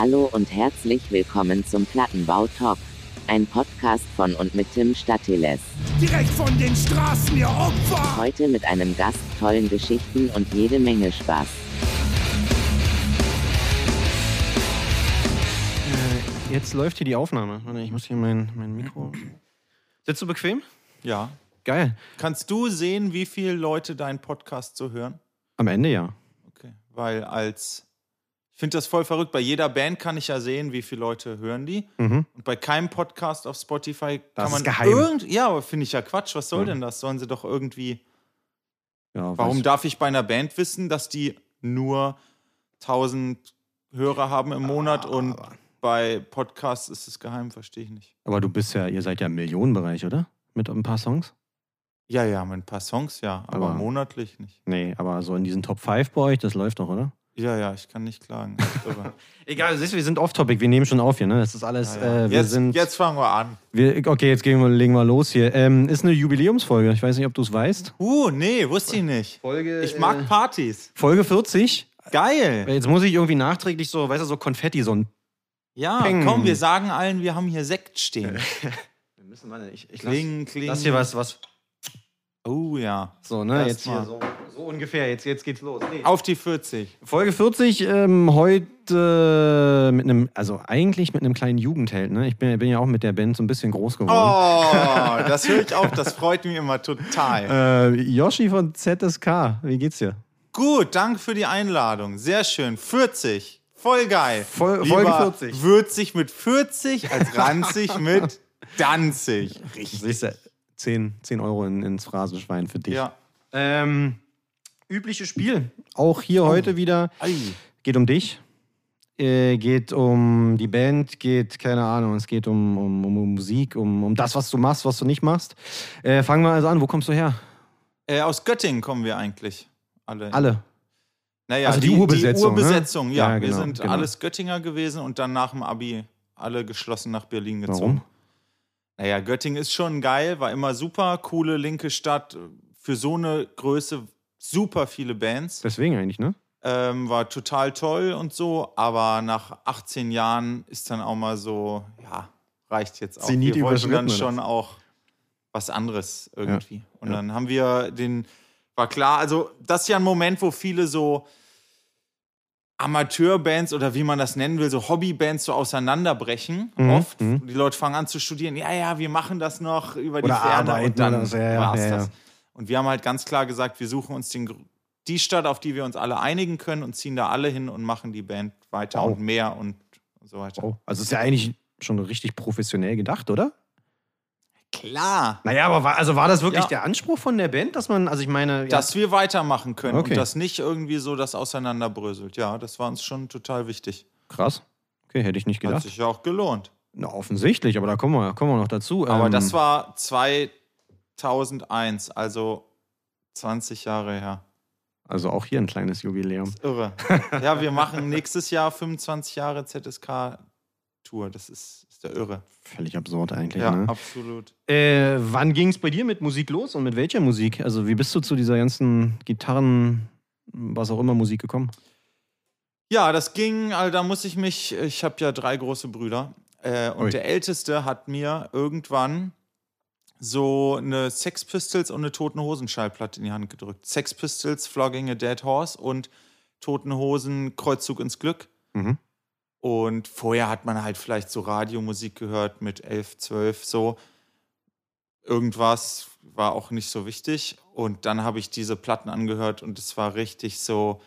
Hallo und herzlich willkommen zum Plattenbau Talk. Ein Podcast von und mit Tim Statiles. Direkt von den Straßen, ihr Opfer! Heute mit einem Gast, tollen Geschichten und jede Menge Spaß. Äh, jetzt läuft hier die Aufnahme. Warte, ich muss hier mein, mein Mikro. Sitzt du bequem? Ja. Geil. Kannst du sehen, wie viele Leute deinen Podcast so hören? Am Ende ja. Okay. Weil als. Ich finde das voll verrückt. Bei jeder Band kann ich ja sehen, wie viele Leute hören die. Mhm. Und bei keinem Podcast auf Spotify Das kann man ist geheim. irgend. Ja, aber finde ich ja Quatsch. Was soll Ja. denn das? Sollen sie doch irgendwie. ja Warum darf ich bei einer Band wissen, dass die nur 1000 Hörer haben im Monat und bei Podcasts ist es geheim? Verstehe ich nicht. Aber du bist ja, ihr seid ja im Millionenbereich, oder? Mit ein paar Songs? Ja, ja, mit ein paar Songs, ja, aber, Aber- monatlich nicht. Nee, aber so in diesen Top 5 bei euch, das läuft doch, oder? Ja, ja, ich kann nicht klagen. Egal, siehst du, wir sind off-topic, wir nehmen schon auf hier, ne? Das ist alles, Ja, ja. äh, wir jetzt, sind. jetzt fangen wir an. Wir, okay, jetzt gehen wir, legen wir los hier. Ähm, ist eine Jubiläumsfolge, ich weiß nicht, ob du es weißt. Uh, nee, wusste ich nicht. Folge. Ich mag Partys. Folge 40. Geil. Jetzt muss ich irgendwie nachträglich so, weißt du, so Konfetti, so ein. Ja, Peng. komm, wir sagen allen, wir haben hier Sekt stehen. Wir müssen mal, ich, ich Kling, kling. Lass hier was, was. Oh ja. So, ne? Erst Jetzt hier mal. so, so ungefähr. Jetzt, jetzt geht's los. Nee. Auf die 40. Folge 40, ähm, heute mit einem, also eigentlich mit einem kleinen Jugendheld, ne? Ich bin, bin ja auch mit der Band so ein bisschen groß geworden. Oh, das höre ich auch. Das freut mich immer total. Äh, Yoshi von ZSK, wie geht's dir? Gut, danke für die Einladung. Sehr schön. 40. Voll geil. Lieber Folge 40. Würzig mit 40 als ranzig mit Danzig. Richtig. Siehst du, 10, 10 Euro in, ins Phrasenschwein für dich. Ja. Ähm, übliches Spiel. Auch hier heute wieder. Ei. Geht um dich. Äh, geht um die Band, geht, keine Ahnung, es geht um, um, um Musik, um, um das, was du machst, was du nicht machst. Äh, fangen wir also an. Wo kommst du her? Äh, aus Göttingen kommen wir eigentlich. Alle. Alle. Naja, Also die Urbesetzung, Die Urbesetzung, ne? ja. Ja, wir genau, sind genau. alles Göttinger gewesen und dann nach dem Abi alle geschlossen nach Berlin gezogen. Warum? Naja, Göttingen ist schon geil, war immer super, coole linke Stadt. Für so eine Größe super viele Bands. Deswegen eigentlich, ne? Ähm, war total toll und so, aber nach 18 Jahren ist dann auch mal so, ja, reicht jetzt auch. Zenit wir wollten dann schon oder? auch was anderes irgendwie. Und ja. dann haben wir den, war klar, also das ist ja ein Moment, wo viele so Amateurbands oder wie man das nennen will, so Hobbybands so auseinanderbrechen. Mhm, Oft. mhm. Die Leute fangen an zu studieren. Ja, ja, wir machen das noch über die Oder Ferne und dann so, ja, ja, war's ja, ja. das. Und wir haben halt ganz klar gesagt, wir suchen uns den, die Stadt, auf die wir uns alle einigen können und ziehen da alle hin und machen die Band weiter Wow. und mehr und so weiter. Oh. Also ist ja eigentlich schon richtig professionell gedacht, oder? Klar, Naja, aber war, also war das wirklich Ja. der Anspruch von der Band, dass man, also ich meine, ja, dass wir weitermachen können Okay. und das nicht irgendwie so das auseinanderbröselt. Ja, das war uns schon total wichtig. krass. Okay, hätte ich nicht Hat gedacht. sich ja auch gelohnt. Na, offensichtlich, aber da kommen wir, kommen wir noch dazu. Aber Ähm, das war 2001, also 20 Jahre her. Also auch hier ein kleines Jubiläum. Irre. ja, wir machen nächstes Jahr 25 Jahre ZSK-Tour. Das ist, ist der Irre. Völlig absurd eigentlich, Ja, ne? absolut. Äh, wann ging es bei dir mit Musik los und mit welcher Musik? Also wie bist du zu dieser ganzen Gitarren, was auch immer Musik gekommen? Ja, das ging, also da muss ich mich, ich habe ja drei große Brüder äh, und Ui. der Älteste hat mir irgendwann so eine Sex Pistols und eine Toten Hosen Schallplatte in die Hand gedrückt. Sex Pistols, Flogging a Dead Horse und Toten Hosen, Kreuzzug ins Glück. Mhm. Und vorher hat man halt vielleicht so Radiomusik gehört mit 11, 12, so. Irgendwas war auch nicht so wichtig. Und dann habe ich diese Platten angehört und es war richtig so.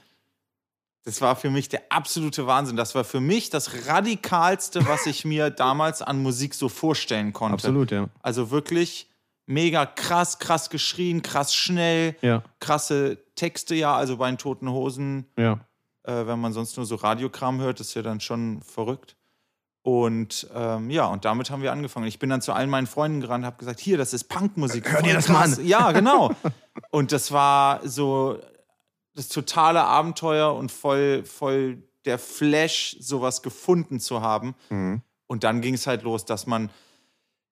Das war für mich der absolute Wahnsinn. Das war für mich das Radikalste, was ich mir damals an Musik so vorstellen konnte. Absolut, ja. Also wirklich mega krass, krass geschrien, krass schnell, Ja, krasse Texte ja. Also bei den Toten Hosen ja. äh, wenn man sonst nur so Radiokram hört, ist ja dann schon verrückt. Und ähm, ja, und damit haben wir angefangen. Ich bin dann zu allen meinen Freunden gerannt und habe gesagt, hier, das ist Punkmusik. Hör dir das mal an. Ja, genau. und das war so das totale Abenteuer und voll, voll der Flash, sowas gefunden zu haben. Mhm. Und dann ging es halt los, dass man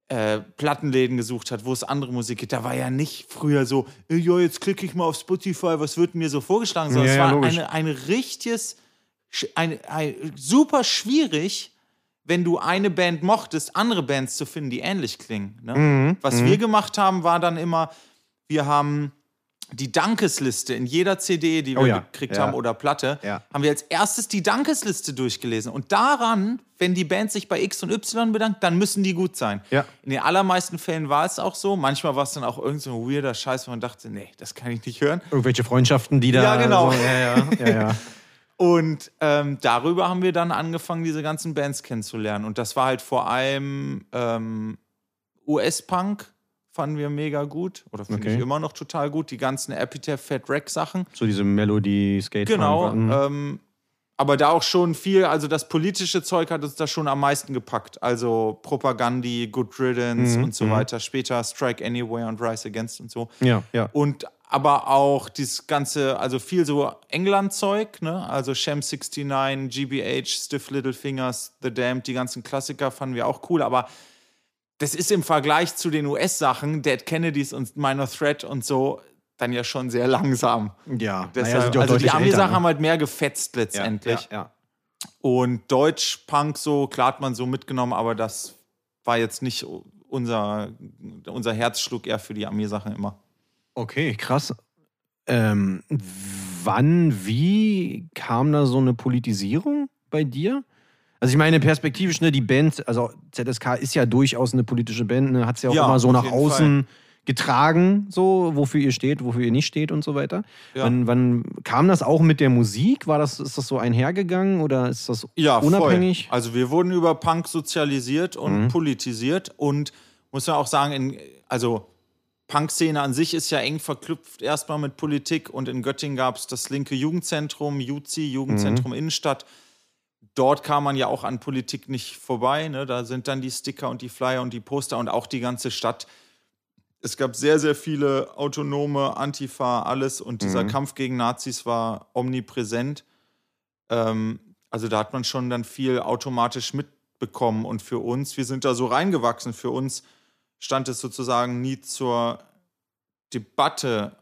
äh, Plattenläden gesucht hat, wo es andere Musik gibt. Da war ja nicht früher so, äh, ja, jetzt klicke ich mal auf Spotify, was wird mir so vorgeschlagen, sondern Ja, es ja, war logisch. eine, ein richtiges ein, ein, super schwierig, wenn du eine Band mochtest, andere Bands zu finden, die ähnlich klingen. Ne? Mhm, Was wir gemacht haben, war dann immer, wir haben die Dankesliste in jeder CD, die wir Oh ja, gekriegt ja. haben oder Platte, Ja. haben wir als erstes die Dankesliste durchgelesen. Und daran, wenn die Band sich bei X und Y bedankt, dann müssen die gut sein. In den allermeisten Fällen war es auch so. Manchmal war es dann auch irgend so ein weirder Scheiß, wo man dachte, nee, das kann ich nicht hören. Irgendwelche Freundschaften, die da. Ja, genau. So. Und ähm, darüber haben wir dann angefangen, diese ganzen Bands kennenzulernen. Und das war halt vor allem ähm, US-Punk, fanden wir mega gut. Oder finde Okay. ich immer noch total gut. Die ganzen Epitaph Fat Wreck Sachen. So diese Melody Skate. Genau. Mhm. Ähm, aber da auch schon viel, also das politische Zeug hat uns da schon am meisten gepackt. Also Propagandi, Good Riddance Mhm, und so weiter. Später Strike Anywhere und Rise Against und so. ja, ja. Und aber auch dieses ganze, also viel so England-Zeug, ne? Also Shem 69, GBH, Stiff Little Fingers, The Damned, die ganzen Klassiker fanden wir auch cool, aber das ist im Vergleich zu den US-Sachen, Dead Kennedys und Minor Threat und so, dann ja schon sehr langsam. ja. Deshalb, ja also die Ami-Sachen älter, haben ne? halt mehr gefetzt letztendlich. Ja, ja. Und Deutsch-Punk so, klar hat man so mitgenommen, aber das war jetzt nicht unser, unser Herzschlug eher für die Ami-Sachen immer. Okay, krass. Ähm, wann, wie kam da so eine Politisierung bei dir? Also ich meine, perspektivisch, ne, die Band, also ZSK ist ja durchaus eine politische Band, ne, hat es ja auch Ja, immer so nach außen getragen, so, wofür ihr steht, wofür ihr nicht steht und so weiter. Ja. Wann, wann kam das auch mit der Musik? War das, ist das so einhergegangen oder ist das Ja, unabhängig? Voll. Also wir wurden über Punk sozialisiert und Mhm. politisiert und muss man auch sagen, in, also Punk-Szene an sich ist ja eng verknüpft erstmal mit Politik und in Göttingen gab es das linke Jugendzentrum, JUZI, Mhm. Jugendzentrum Innenstadt. Dort kam man ja auch an Politik nicht vorbei. Ne? Da sind dann die Sticker und die Flyer und die Poster und auch die ganze Stadt. Es gab sehr, sehr viele autonome Antifa, alles und dieser Mhm. Kampf gegen Nazis war omnipräsent. Ähm, also da hat man schon dann viel automatisch mitbekommen. Und für uns, wir sind da so reingewachsen, für uns stand es sozusagen nie zur Debatte,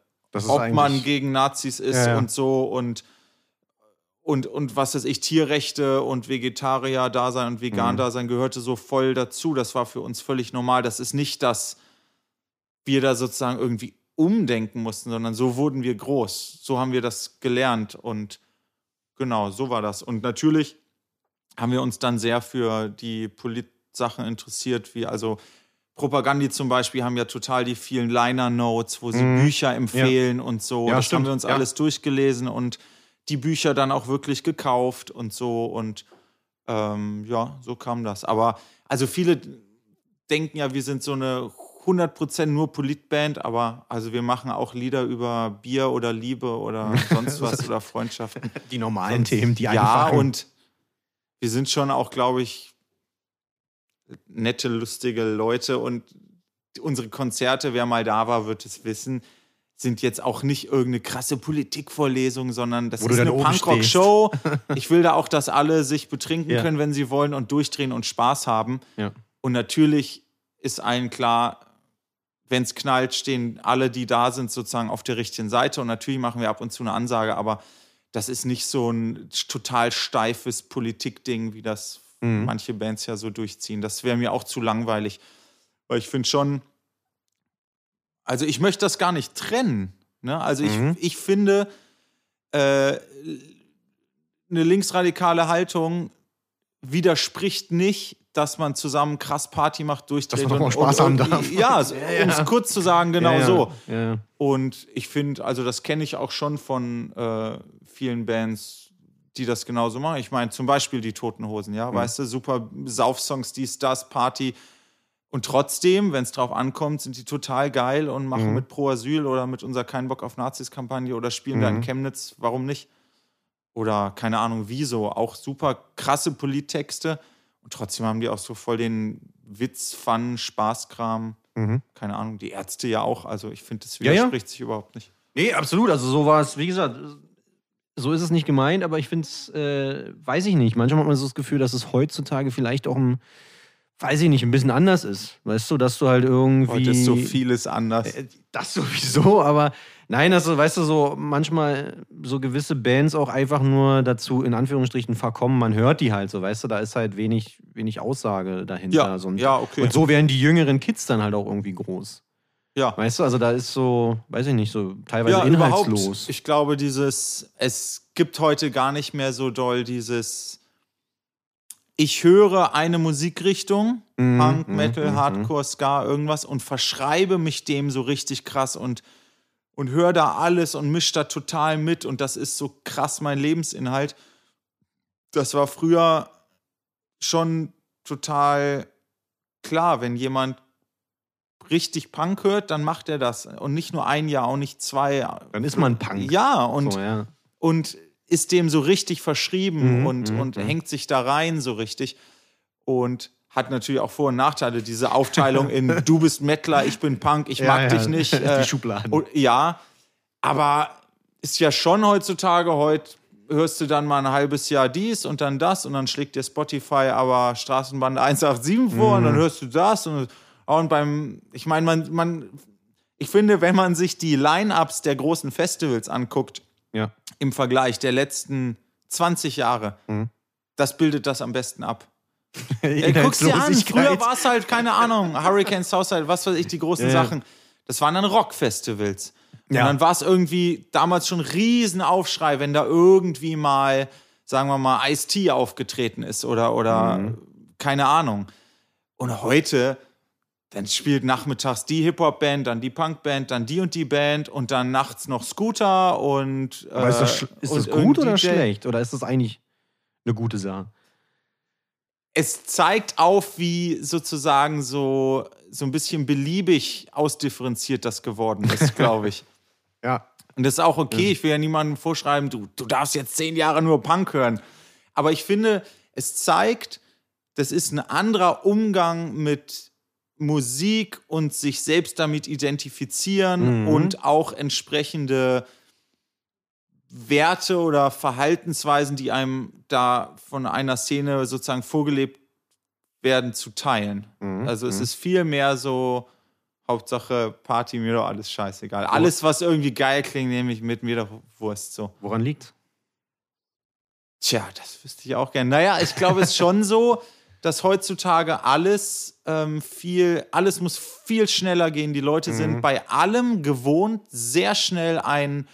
ob man gegen Nazis ist Ja, ja. und so und, und, und was weiß ich, Tierrechte und Vegetarier-Dasein und Mhm. Vegan-Dasein gehörte so voll dazu. Das war für uns völlig normal. Das ist nicht, dass wir da sozusagen irgendwie umdenken mussten, sondern so wurden wir groß. So haben wir das gelernt und genau, so war das. Und natürlich haben wir uns dann sehr für die Polit-Sachen interessiert, wie also Propagandi zum Beispiel haben ja total die vielen Liner-Notes, wo sie Mhm. Bücher empfehlen und so. Ja, das stimmt. haben wir uns Ja. alles durchgelesen und die Bücher dann auch wirklich gekauft und so. Und ähm, ja, so kam das. Aber also viele denken ja, wir sind so eine 100% nur Politband, aber also wir machen auch Lieder über Bier oder Liebe oder sonst was oder Freundschaften. die normalen Sonst- Themen, die Ja, einfachen. und wir sind schon auch, glaube ich, nette, lustige Leute und unsere Konzerte, wer mal da war, wird es wissen, sind jetzt auch nicht irgendeine krasse Politikvorlesung, sondern das Wo ist eine Punkrock-Show. Ich will da auch, dass alle sich betrinken Ja. können, wenn sie wollen und durchdrehen und Spaß haben. ja. Und natürlich ist allen klar, wenn es knallt, stehen alle, die da sind, sozusagen auf der richtigen Seite. Und natürlich machen wir ab und zu eine Ansage, aber das ist nicht so ein total steifes Politikding, wie das Mhm. manche Bands ja so durchziehen. Das wäre mir auch zu langweilig. Weil ich finde schon, also ich möchte das gar nicht trennen. Ne? Also ich, Mhm. ich finde, äh, eine linksradikale Haltung widerspricht nicht, dass man zusammen krass Party macht, durchdreht. Dass man auch und- Spaß und, haben und, darf. Ja, Ja, ja. um es kurz zu sagen, genau ja, ja. so. Ja, ja. Und ich finde, also das kenne ich auch schon von äh, vielen Bands, die das genauso machen. Ich meine, zum Beispiel die Toten Hosen, ja, weißt du, super Saufsongs, dies, das, Party. Und trotzdem, wenn es drauf ankommt, sind die total geil und machen Mhm. mit Pro Asyl oder mit unserer Kein Bock auf Nazis-Kampagne oder spielen da in Mhm. Chemnitz, warum nicht? Oder keine Ahnung, wieso, auch super krasse Polittexte. Und trotzdem haben die auch so voll den Witz, Fun, Spaßkram. Mhm. Keine Ahnung, die Ärzte ja auch. Also ich finde, das Ja, ja. widerspricht sich überhaupt nicht. Nee, absolut. Also so war es, wie gesagt, so ist es nicht gemeint, aber ich finde es, äh, weiß ich nicht. Manchmal hat man so das Gefühl, dass es heutzutage vielleicht auch ein, weiß ich nicht, ein bisschen anders ist. Weißt du, dass du halt irgendwie. Heute ist so vieles anders. Äh, Das sowieso, aber nein, das, weißt du, so manchmal so gewisse Bands auch einfach nur dazu in Anführungsstrichen verkommen. Man hört die halt so, weißt du, da ist halt wenig, wenig Aussage dahinter. Ja, so, und, ja, okay. Und so werden die jüngeren Kids dann halt auch irgendwie groß. ja. Weißt du, also da ist so, weiß ich nicht, so teilweise ja, inhaltslos. Überhaupt, ich glaube, dieses, es gibt heute gar nicht mehr so doll dieses, ich höre eine Musikrichtung, Mhm, Punk, mhm, Metal, mhm, Hardcore, Ska, irgendwas und verschreibe mich dem so richtig krass und, und höre da alles und mische da total mit und das ist so krass mein Lebensinhalt. Das war früher schon total klar, wenn jemand richtig Punk hört, dann macht er das. Und nicht nur ein Jahr, auch nicht zwei. Dann ist man Punk. Ja, und, so, ja. und ist dem so richtig verschrieben Mhm, und, mhm, und mhm. hängt sich da rein so richtig. Und hat natürlich auch Vor- und Nachteile, diese Aufteilung in du bist Mettler, ich bin Punk, ich Ja, mag ja, dich nicht. die äh, Schubladen. und, ja, aber ist ja schon heutzutage, heute hörst du dann mal ein halbes Jahr dies und dann das und dann schlägt dir Spotify aber Straßenbahn 187 vor und dann Mhm. hörst du das und, und beim, ich meine, man, man, ich finde, wenn man sich die Line-Ups der großen Festivals anguckt. Im Vergleich der letzten 20 Jahre, Mhm. das bildet das am besten ab. Ey, guck's dir an, früher war es halt, keine Ahnung, Hurricane Southside, was weiß ich, die großen Ja, ja. Sachen. Das waren dann Rockfestivals. Ja. Und dann war es irgendwie damals schon ein Riesenaufschrei, wenn da irgendwie mal, sagen wir mal, Ice-T aufgetreten ist oder, oder Mhm. keine Ahnung. Und heute, dann spielt nachmittags die Hip-Hop-Band, dann die Punk-Band, dann die und die Band und dann nachts noch Scooter und. Aber ist das, äh, ist das gut oder schlecht? Oder ist das eigentlich eine gute Sache? es zeigt auf, wie sozusagen so, so ein bisschen beliebig ausdifferenziert das geworden ist, glaube ich. Ja. Und das ist auch okay. Ich will ja niemandem vorschreiben, du, du darfst jetzt zehn Jahre nur Punk hören. Aber ich finde, es zeigt, das ist ein anderer Umgang mit Musik und sich selbst damit identifizieren Mhm. und auch entsprechende Werte oder Verhaltensweisen, die einem da von einer Szene sozusagen vorgelebt werden, zu teilen. Mhm. Also es ist viel mehr so, Hauptsache Party, mir doch alles scheißegal. Alles, was irgendwie geil klingt, nehme ich mit, mir doch Wurst so. Woran liegt Tja, das wüsste ich auch gerne. Naja, ich glaube, es ist schon so, dass heutzutage alles ähm, viel, alles muss viel schneller gehen. Die Leute Mhm. sind bei allem gewohnt, sehr schnell ein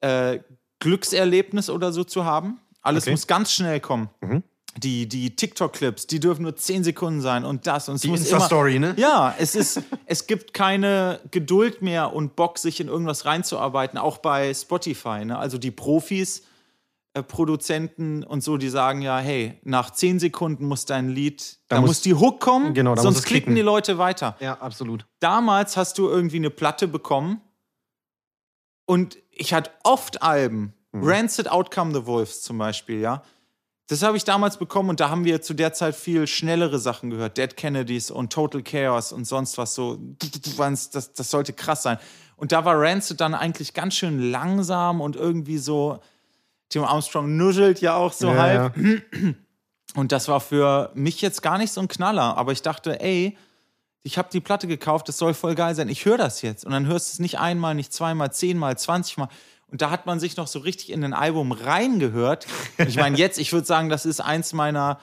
äh, Glückserlebnis oder so zu haben. Alles Okay. muss ganz schnell kommen. Mhm. Die, die TikTok-Clips, die dürfen nur 10 Sekunden sein und das. Und es Die muss Insta-Story, ne? ja, es ist, es gibt keine Geduld mehr und Bock, sich in irgendwas reinzuarbeiten, auch bei Spotify. Ne? Also die Profis, Produzenten und so, die sagen ja, hey, nach 10 Sekunden muss dein Lied, da, Da muss, muss- die Hook kommen, Genau, sonst klicken klicken. die Leute weiter. Ja, absolut. Damals hast du irgendwie eine Platte bekommen und ich hatte oft Alben, Mhm. Rancid Outcome the Wolves zum Beispiel, ja. Das habe ich damals bekommen und da haben wir zu der Zeit viel schnellere Sachen gehört. Dead Kennedys und Total Chaos und sonst was so. Das, das sollte krass sein. Und da war Rancid dann eigentlich ganz schön langsam und irgendwie so. Tim Armstrong nuschelt ja auch so Ja, halb. ja. Und das war für mich jetzt gar nicht so ein Knaller. Aber ich dachte, ey, ich habe die Platte gekauft, das soll voll geil sein. Ich höre das jetzt. Und dann hörst du es nicht einmal, nicht zweimal, zehnmal, zwanzigmal. Und da hat man sich noch so richtig in ein Album reingehört. Und ich meine, jetzt, ich würde sagen, das ist eins meiner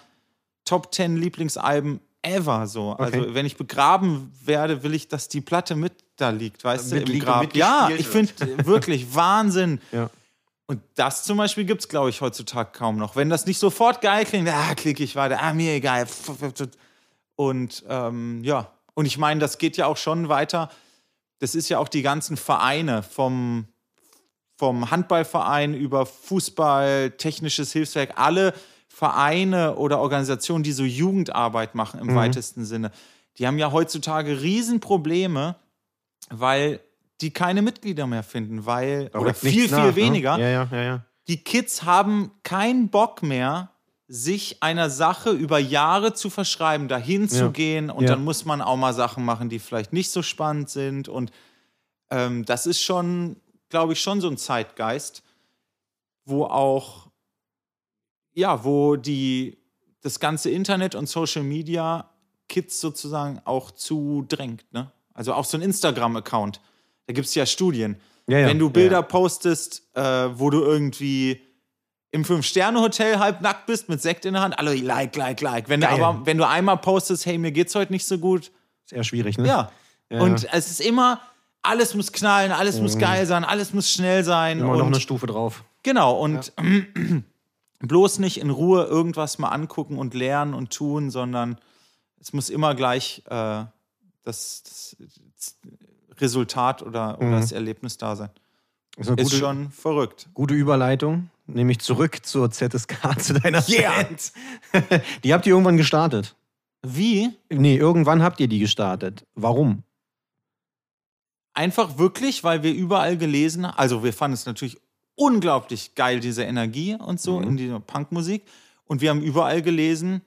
Top 10 Lieblingsalben ever. So. Also, Okay. wenn ich begraben werde, will ich, dass die Platte mit da liegt, weißt du, im Mitliegt und Grab. Ja, ich finde wirklich Wahnsinn. Ja. Und das zum Beispiel gibt es, glaube ich, heutzutage kaum noch. Wenn das nicht sofort geil klingt, ah, klicke ich weiter, ah, mir egal. Und ähm, ja, und ich meine, das geht ja auch schon weiter. Das ist ja auch die ganzen Vereine vom, vom Handballverein über Fußball, technisches Hilfswerk, alle Vereine oder Organisationen, die so Jugendarbeit machen im weitesten Sinne, die haben ja heutzutage Riesenprobleme, weil die keine Mitglieder mehr finden, weil, Da oder viel, viel nach, ne? weniger. Ja, ja, ja, ja. Die Kids haben keinen Bock mehr, sich einer Sache über Jahre zu verschreiben, dahin zu gehen und dann muss man auch mal Sachen machen, die vielleicht nicht so spannend sind und ähm, das ist schon, glaube ich, schon so ein Zeitgeist, wo auch, ja, wo die, das ganze Internet und Social Media Kids sozusagen auch zu drängt. Ne? Also auch so ein Instagram-Account. Da gibt es ja Studien. Ja, ja. Wenn du Ja, Bilder ja. postest, äh, wo du irgendwie im Fünf-Sterne-Hotel halb nackt bist mit Sekt in der Hand, alle like, like, like. Wenn du aber, wenn du einmal postest, hey, mir geht's heute nicht so gut, Sehr schwierig, ne? ja. Ja. Und es ist immer, alles muss knallen, alles muss geil sein, alles muss schnell sein. Immer und noch eine Stufe drauf. Genau, und bloß nicht in Ruhe irgendwas mal angucken und lernen und tun, sondern es muss immer gleich äh, das, das, Resultat oder, oder das Erlebnis da sein. Ist gute, schon verrückt. gute Überleitung. Nämlich zurück zur ZSK, zu deiner Yeah. Band. Die habt ihr irgendwann gestartet. Wie? Nee, irgendwann habt ihr die gestartet. Warum? Einfach wirklich, weil wir überall gelesen haben, also wir fanden es natürlich unglaublich geil, diese Energie und so in dieser Punkmusik. Und wir haben überall gelesen,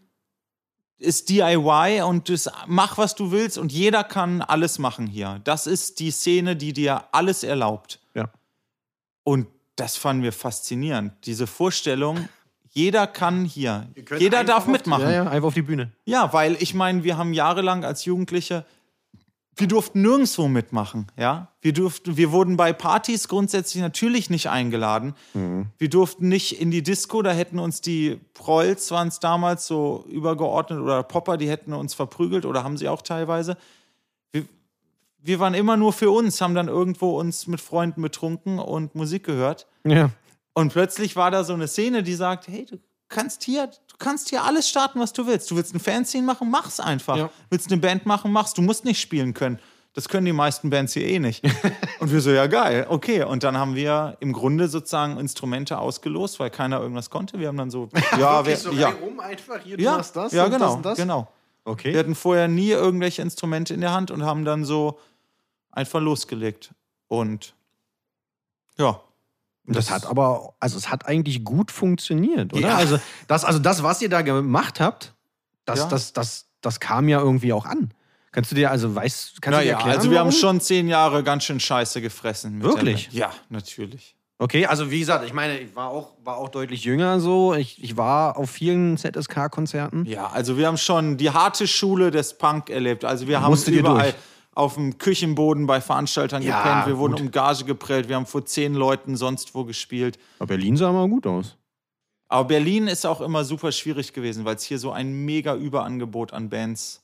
ist DIY und das, mach, was du willst und jeder kann alles machen hier. Das ist die Szene, die dir alles erlaubt. Ja. Und das fanden wir faszinierend. Diese Vorstellung, jeder kann hier, jeder darf mitmachen. Ja, ja, einfach auf die Bühne. Ja, weil ich meine, wir haben jahrelang als Jugendliche, wir durften nirgendwo mitmachen, ja. Wir durften, wir wurden bei Partys grundsätzlich natürlich nicht eingeladen. Wir durften nicht in die Disco, da hätten uns die Prolls, waren es damals so übergeordnet, oder Popper, die hätten uns verprügelt oder haben sie auch teilweise. Wir, wir waren immer nur für uns, haben dann irgendwo uns mit Freunden betrunken und Musik gehört. Ja. Und plötzlich war da so eine Szene, die sagt, hey, du kannst hier, kannst hier alles starten, was du willst. Du willst ein Fanzine machen, mach's einfach. Ja. Willst eine Band machen, mach's. Du musst nicht spielen können. Das können die meisten Bands hier eh nicht. und wir so, ja geil, okay. Und dann haben wir im Grunde sozusagen Instrumente ausgelost, weil keiner irgendwas konnte. Wir haben dann so, ja, wir, ja, rum einfach hier, ja, ja, genau, genau. Okay. Wir hatten vorher nie irgendwelche Instrumente in der Hand und haben dann so einfach losgelegt. Und ja. Das hat aber, also es hat eigentlich gut funktioniert, oder? Ja. Also, das, also das, was ihr da gemacht habt, das, Ja. das, das, das kam ja irgendwie auch an. Kannst du dir, also weißt, kannst du dir erklären? also wir haben warum? schon zehn Jahre ganz schön Scheiße gefressen. Wirklich? der. Ja, natürlich. Okay, also wie gesagt, ich meine, ich war auch, war auch deutlich jünger so. Ich, ich war auf vielen ZSK-Konzerten. Ja, also wir haben schon die harte Schule des Punk erlebt. Also wir haben Musstet ihr überall durch? Auf dem Küchenboden bei Veranstaltern Ja, gepennt. Wir wurden gut. um Gage geprellt. Wir haben vor zehn Leuten sonst wo gespielt. Aber Berlin sah mal gut aus. Aber Berlin ist auch immer super schwierig gewesen, weil es hier so ein mega Überangebot an Bands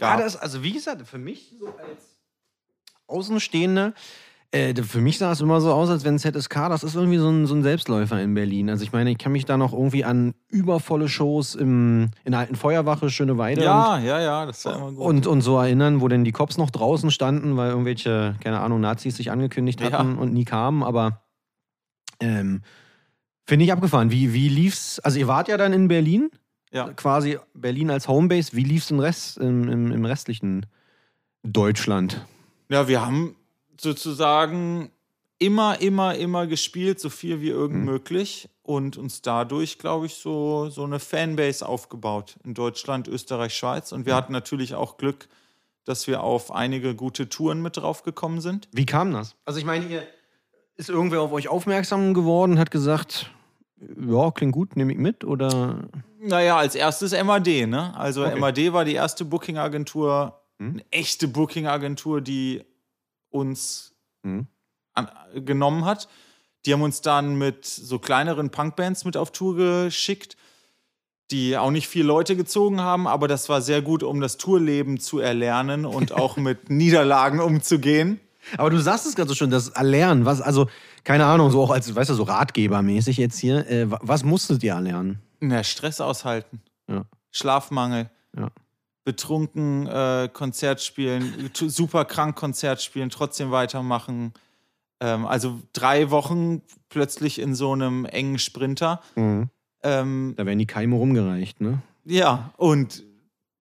Ja, gab. das, also wie gesagt, für mich so als Außenstehende, äh, für mich sah es immer so aus, als wenn ZSK, das ist irgendwie so ein, so ein Selbstläufer in Berlin. Also ich meine, ich kann mich da noch irgendwie an übervolle Shows im, in der alten Feuerwache, Schöneweide ja, ja, ja, das war immer gut. und, und so erinnern, wo denn die Cops noch draußen standen, weil irgendwelche, keine Ahnung, Nazis sich angekündigt Ja. hatten und nie kamen, aber ähm, finde ich abgefahren. Wie, wie lief's? Also ihr wart ja dann in Berlin, ja. quasi Berlin als Homebase. Wie lief's im Rest, im, im, im restlichen Deutschland? ja, wir haben sozusagen immer, immer, immer gespielt, so viel wie irgend Mhm. möglich und uns dadurch, glaube ich, so, so eine Fanbase aufgebaut in Deutschland, Österreich, Schweiz. Und wir hatten natürlich auch Glück, dass wir auf einige gute Touren mit drauf gekommen sind. Wie kam das? Also ich meine, ihr ist irgendwer auf euch aufmerksam geworden, hat gesagt, ja, klingt gut, nehme ich mit oder Naja, als erstes MAD, ne? Also Okay. MAD war die erste Booking-Agentur, Hm. eine echte Booking-Agentur, die uns Hm. an, genommen hat. Die haben uns dann mit so kleineren Punkbands mit auf Tour geschickt, die auch nicht viele Leute gezogen haben, aber das war sehr gut, um das Tourleben zu erlernen und auch mit Niederlagen umzugehen. Aber du sagst es gerade so schön, das Erlernen, was, also, keine Ahnung, so auch als, weißt du, so ratgebermäßig jetzt hier, äh, wa- was musstet ihr erlernen? Na, Stress aushalten. Ja. Schlafmangel. Ja. Betrunken äh, Konzert spielen, super krank Konzert spielen, trotzdem weitermachen. Ähm, also drei Wochen plötzlich in so einem engen Sprinter. Ähm, Da werden die Keime rumgereicht, ne? ja, und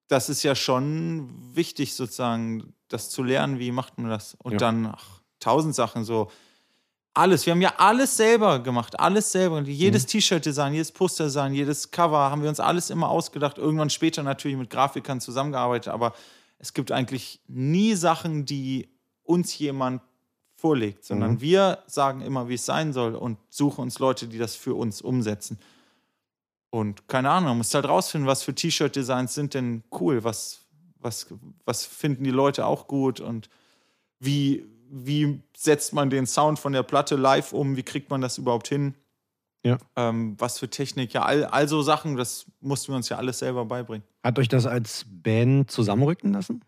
das ist ja schon wichtig, sozusagen, das zu lernen, wie macht man das? Und Ja. dann ach, tausend Sachen so. Alles, wir haben ja alles selber gemacht, alles selber. Jedes Mhm. T-Shirt-Design, jedes Poster-Design, jedes Cover haben wir uns alles immer ausgedacht. Irgendwann später natürlich mit Grafikern zusammengearbeitet, aber es gibt eigentlich nie Sachen, die uns jemand vorlegt, sondern Mhm. wir sagen immer, wie es sein soll und suchen uns Leute, die das für uns umsetzen. Und keine Ahnung, man muss halt rausfinden, was für T-Shirt-Designs sind denn cool, was, was, was finden die Leute auch gut und wie, wie setzt man den Sound von der Platte live um, wie kriegt man das überhaupt hin? Ja. Ähm, was für Technik, ja, all, all so Sachen, das mussten wir uns ja alles selber beibringen. Hat euch das als Band zusammenrücken lassen?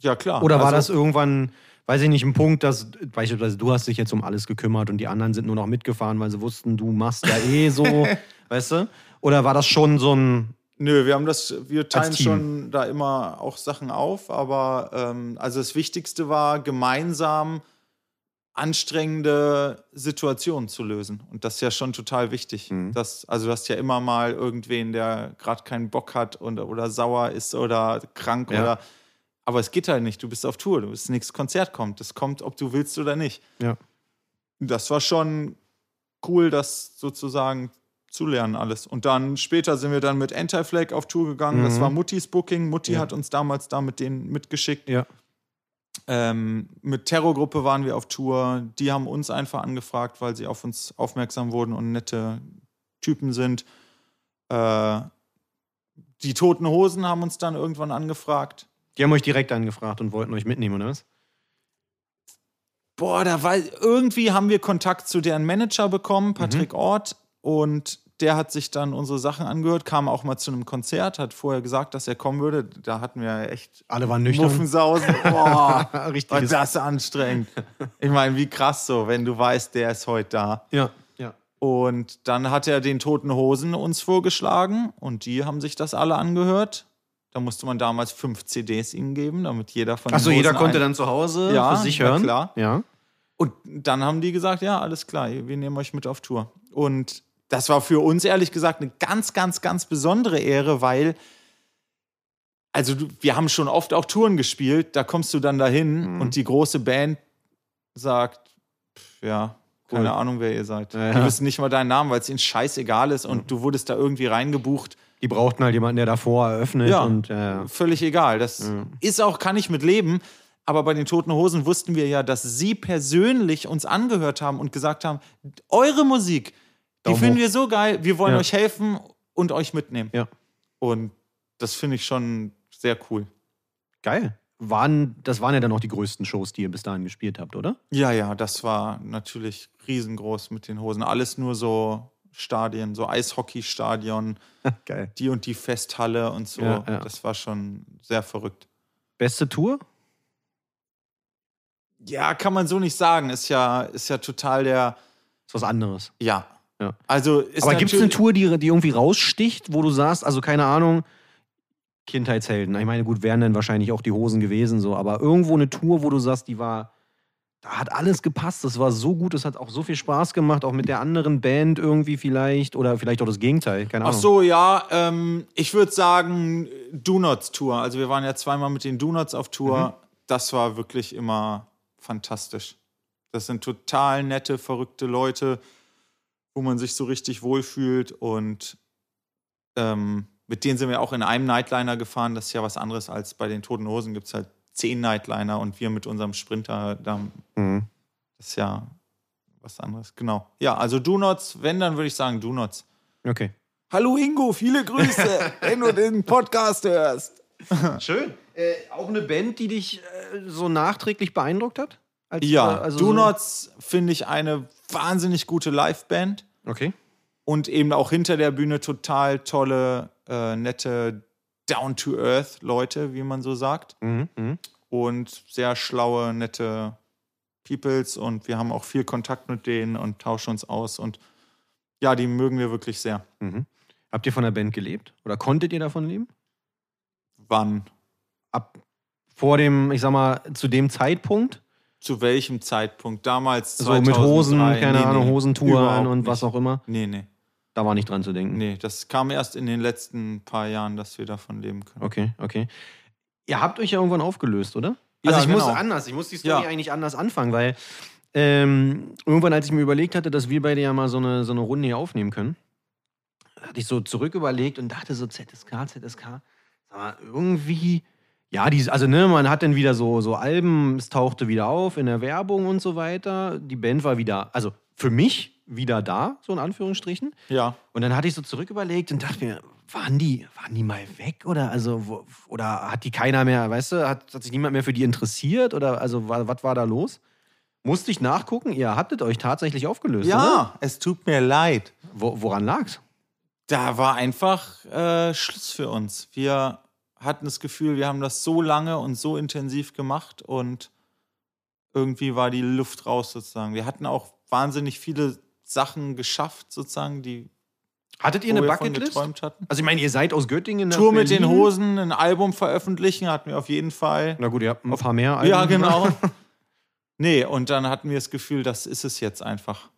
Ja, klar. Oder war Also- das irgendwann, weiß ich nicht, ein Punkt, dass beispielsweise du hast dich jetzt um alles gekümmert und die anderen sind nur noch mitgefahren, weil sie wussten, du machst ja eh so, weißt du? Oder war das schon so ein, Nö, wir haben das, wir teilen schon da immer auch Sachen auf, aber ähm, also das Wichtigste war, gemeinsam anstrengende Situationen zu lösen. Und das ist ja schon total wichtig. Mhm. Das, also du hast ja immer mal irgendwen, der gerade keinen Bock hat und, oder sauer ist oder krank Ja. oder. Aber es geht halt nicht. Du bist auf Tour, du bist nächstes Konzert kommt. Das kommt, ob du willst oder nicht. ja. Das war schon cool, das sozusagen zu lernen alles. Und dann später sind wir dann mit Anti-Flag auf Tour gegangen. Das Mhm. war Muttis Booking. Mutti Ja. hat uns damals da mit denen mitgeschickt. Ja. Ähm, mit Terrorgruppe waren wir auf Tour. Die haben uns einfach angefragt, weil sie auf uns aufmerksam wurden und nette Typen sind. Äh, die Toten Hosen haben uns dann irgendwann angefragt. Die haben euch direkt angefragt und wollten euch mitnehmen, oder was? Boah, da war irgendwie haben wir Kontakt zu deren Manager bekommen, Patrick Ort, und der hat sich dann unsere Sachen angehört, kam auch mal zu einem Konzert, hat vorher gesagt, dass er kommen würde. Da hatten wir echt Alle waren nüchtern. Muffensausen. Boah, war Richtiges. das anstrengend. Ich meine, wie krass so, wenn du weißt, der ist heute da. Ja, ja. Und dann hat er den Toten Hosen uns vorgeschlagen und die haben sich das alle angehört. Da musste man damals fünf CDs ihnen geben, damit jeder von Achso, jeder konnte dann zu Hause Ja, für sich hören. klar. Ja. Und dann haben die gesagt, ja, alles klar, wir nehmen euch mit auf Tour. Und das war für uns ehrlich gesagt eine ganz, ganz, ganz besondere Ehre, weil, also wir haben schon oft auch Touren gespielt, da kommst du dann dahin Mhm. und die große Band sagt, pff, ja, keine Cool. Ahnung, wer ihr seid. Ja, Die ja. wissen nicht mal deinen Namen, weil es ihnen scheißegal ist und du wurdest da irgendwie reingebucht. Die brauchten halt jemanden, der davor eröffnet Ja. und ja. Völlig egal. Das ist auch, kann ich mit leben. Aber bei den Toten Hosen wussten wir ja, dass sie persönlich uns angehört haben und gesagt haben, eure Musik, die Daumen finden hoch. wir so geil, wir wollen Ja. euch helfen und euch mitnehmen. Ja. Und das finde ich schon sehr cool. geil. Waren, das waren ja dann auch die größten Shows, die ihr bis dahin gespielt habt, oder? Ja, ja, das war natürlich riesengroß mit den Hosen. Alles nur so Stadien, so Eishockeystadion, geil. die und die Festhalle und so. Ja, ja. Das war schon sehr verrückt. Beste Tour? Ja, kann man so nicht sagen. Ist ja, ist ja total der. Ist was anderes. Ja. Ja. Also Aber gibt es eine Tour, die, die irgendwie raussticht, wo du sagst, also keine Ahnung, Kindheitshelden. Ich meine, gut, wären dann wahrscheinlich auch die Hosen gewesen, so, aber irgendwo eine Tour, wo du sagst, die war, da hat alles gepasst, das war so gut, es hat auch so viel Spaß gemacht, auch mit der anderen Band irgendwie vielleicht, oder vielleicht auch das Gegenteil, keine Ach Ahnung. so, ja. Ähm, ich würde sagen, Donuts Tour. Also wir waren ja zweimal mit den Donuts auf Tour. Mhm. Das war wirklich immer fantastisch. Das sind total nette, verrückte Leute, wo man sich so richtig wohlfühlt. Und ähm, mit denen sind wir auch in einem Nightliner gefahren. Das ist ja was anderes als bei den Toten Hosen. Gibt es halt zehn Nightliner und wir mit unserem Sprinter, da, Mhm. das ist ja was anderes. Genau. Ja, also Donuts, wenn, dann würde ich sagen Donuts. Okay. Hallo Ingo, viele Grüße, wenn du den Podcast hörst. Schön. Äh, auch eine Band, die dich äh, so nachträglich beeindruckt hat? Als, Ja, äh, also Do so- Nots finde ich eine wahnsinnig gute Liveband Okay. und eben auch hinter der Bühne total tolle, äh, nette Down-to-Earth-Leute, wie man so sagt. Mhm. Mhm. Und sehr schlaue, nette Peoples und wir haben auch viel Kontakt mit denen und tauschen uns aus und ja, die mögen wir wirklich sehr. Mhm. Habt ihr von der Band gelebt? Oder konntet ihr davon leben? Wann? Ab vor dem, ich sag mal, zu dem Zeitpunkt? Zu welchem Zeitpunkt? Damals So mit Hosen, 2003? keine Nee, Ahnung, nee, Hosentouren und nicht. was auch immer. Nee, nee. Da war nicht dran zu denken. Nee, das kam erst in den letzten paar Jahren, dass wir davon leben können. Okay, okay. Ihr habt euch ja irgendwann aufgelöst, oder? Ja, Also ich muss genau. anders, ich muss die Story Ja. eigentlich anders anfangen, weil ähm, irgendwann, als ich mir überlegt hatte, dass wir beide ja mal so eine, so eine Runde hier aufnehmen können, hatte ich so zurück überlegt und dachte so, ZSK, ZSK, sag mal, irgendwie, ja, die, also ne, man hat dann wieder so, so Alben, es tauchte wieder auf in der Werbung und so weiter. Die Band war wieder, also für mich wieder da, so in Anführungsstrichen. Ja. Und dann hatte ich so zurück überlegt und dachte mir, waren die, waren die mal weg oder also wo, oder hat die keiner mehr, weißt du, hat, hat sich niemand mehr für die interessiert oder also wa- was war da los? Musste ich nachgucken? Ihr hattet euch tatsächlich aufgelöst, oder? Ja, es tut mir leid. Wo, woran lag's? Da war einfach äh, Schluss für uns. Wir hatten das Gefühl, wir haben das so lange und so intensiv gemacht und irgendwie war die Luft raus sozusagen. Wir hatten auch wahnsinnig viele Sachen geschafft sozusagen, die Hattet ihr eine Bucketlist? Also ich meine, ihr seid aus Göttingen Tour mit den Berlin. Hosen, ein Album veröffentlichen hatten wir auf jeden Fall. Na gut, ihr habt ein paar mehr. Ja, Alben. genau. nee, und dann hatten wir das Gefühl, das ist es jetzt einfach.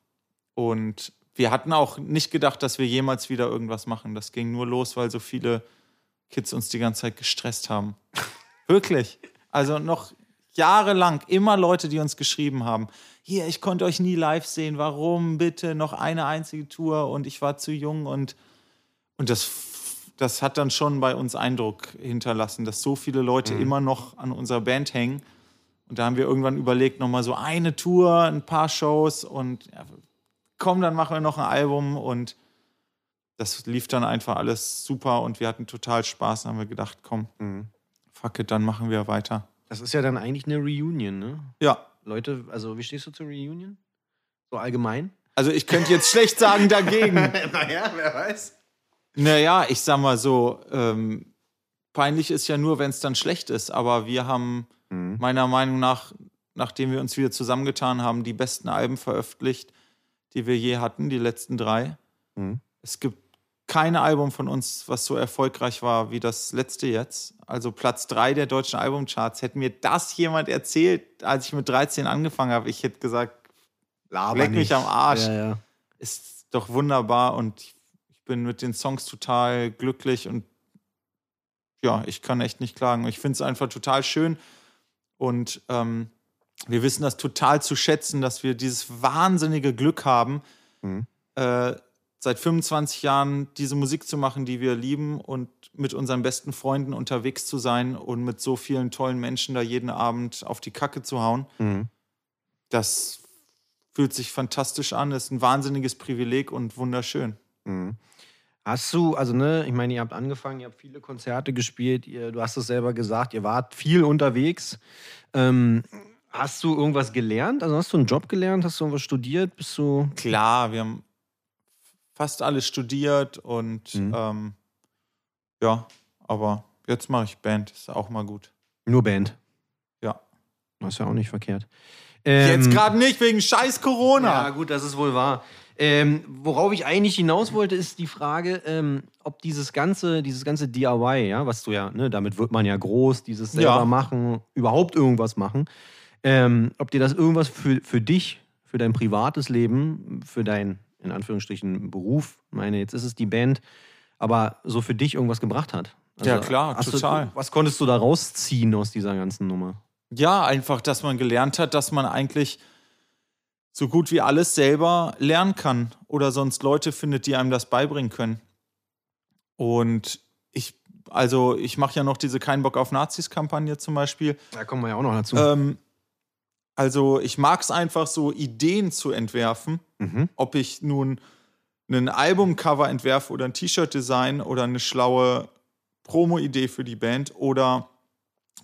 Und wir hatten auch nicht gedacht, dass wir jemals wieder irgendwas machen. Das ging nur los, weil so viele Kids uns die ganze Zeit gestresst haben. Wirklich. Also noch jahrelang immer Leute, die uns geschrieben haben. Hier, ich konnte euch nie live sehen. Warum bitte noch eine einzige Tour? Und ich war zu jung und und das, das hat dann schon bei uns Eindruck hinterlassen, dass so viele Leute immer noch an unserer Band hängen. Und da haben wir irgendwann überlegt, nochmal so eine Tour, ein paar Shows und ja, komm, dann machen wir noch ein Album. Und das lief dann einfach alles super und wir hatten total Spaß. Dann haben wir gedacht, komm, Mhm. fuck it, dann machen wir weiter. Das ist ja dann eigentlich eine Reunion, ne? Ja, Leute, also wie stehst du zur Reunion? So allgemein? also ich könnte jetzt schlecht sagen dagegen. naja, wer weiß. Naja, ich sag mal so, ähm, peinlich ist ja nur, wenn es dann schlecht ist. Aber wir haben Mhm. meiner Meinung nach, nachdem wir uns wieder zusammengetan haben, die besten Alben veröffentlicht, die wir je hatten, die letzten drei. Mhm. Es gibt kein Album von uns, was so erfolgreich war wie das letzte jetzt. Also Platz drei der deutschen Albumcharts. Hätte mir das jemand erzählt, als ich mit 13 angefangen habe, ich hätte gesagt, Laber Leck mich am Arsch. Ja, ja. ist doch wunderbar und ich ich bin mit den Songs total glücklich und ja, ich kann echt nicht klagen. Ich finde es einfach total schön und ähm, wir wissen das total zu schätzen, dass wir dieses wahnsinnige Glück haben, Mhm. äh, seit 25 Jahren diese Musik zu machen, die wir lieben und mit unseren besten Freunden unterwegs zu sein und mit so vielen tollen Menschen da jeden Abend auf die Kacke zu hauen. Mhm. Das fühlt sich fantastisch an, ist ein wahnsinniges Privileg und wunderschön. Mhm. Hast du, also ne, ich meine, ihr habt angefangen, ihr habt viele Konzerte gespielt, ihr, du hast es selber gesagt, ihr wart viel unterwegs. Ähm, hast du irgendwas gelernt? Also hast du einen Job gelernt? Hast du irgendwas studiert? Bist du. Klar, wir haben fast alles studiert und Mhm. ähm, ja, aber jetzt mache ich Band, ist auch mal gut. Nur Band. Ja. Das ist ja auch nicht verkehrt. Ähm, Jetzt gerade nicht wegen scheiß Corona. Ja, gut, das ist wohl wahr. Ähm, worauf ich eigentlich hinaus wollte, ist die Frage, ähm, ob dieses ganze, dieses ganze DIY, ja, was du ja, ne, damit wird man ja groß, dieses selber Ja. machen, überhaupt irgendwas machen, ähm, ob dir das irgendwas für, für dich, für dein privates Leben, für dein, in Anführungsstrichen, Beruf, ich meine, jetzt ist es die Band, aber so für dich irgendwas gebracht hat. Also, Ja, klar, total. Du, was konntest du da rausziehen aus dieser ganzen Nummer? Ja, einfach, dass man gelernt hat, dass man eigentlich so gut wie alles selber lernen kann oder sonst Leute findet, die einem das beibringen können. Und ich, also ich mache ja noch diese Kein Bock auf Nazis-Kampagne zum Beispiel. Da kommen wir ja auch noch dazu. Ähm, also ich mag es einfach so, Ideen zu entwerfen. mhm. Ob ich nun ein Albumcover entwerfe oder ein T-Shirt-Design oder eine schlaue Promo-Idee für die Band oder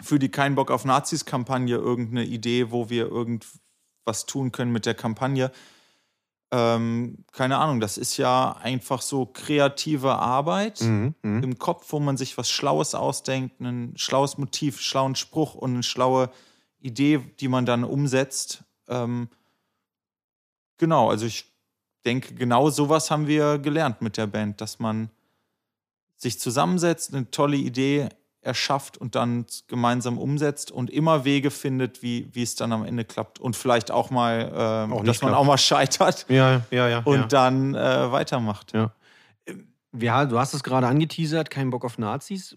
für die Kein Bock auf Nazis-Kampagne irgendeine Idee, wo wir irgendwas tun können mit der Kampagne. Ähm, keine Ahnung, das ist ja einfach so kreative Arbeit Mhm. Mhm. im Kopf, wo man sich was Schlaues ausdenkt, ein schlaues Motiv, schlauen Spruch und eine schlaue Idee, die man dann umsetzt. Ähm, genau, also ich denke, genau sowas haben wir gelernt mit der Band, dass man sich zusammensetzt, eine tolle Idee erschafft und dann gemeinsam umsetzt und immer Wege findet, wie, wie es dann am Ende klappt. Und vielleicht auch mal, ähm, Auch dass man klappt. auch mal scheitert Ja, ja, ja. und ja. dann äh, weitermacht. Ja. Ja, du hast es gerade angeteasert, kein Bock auf Nazis.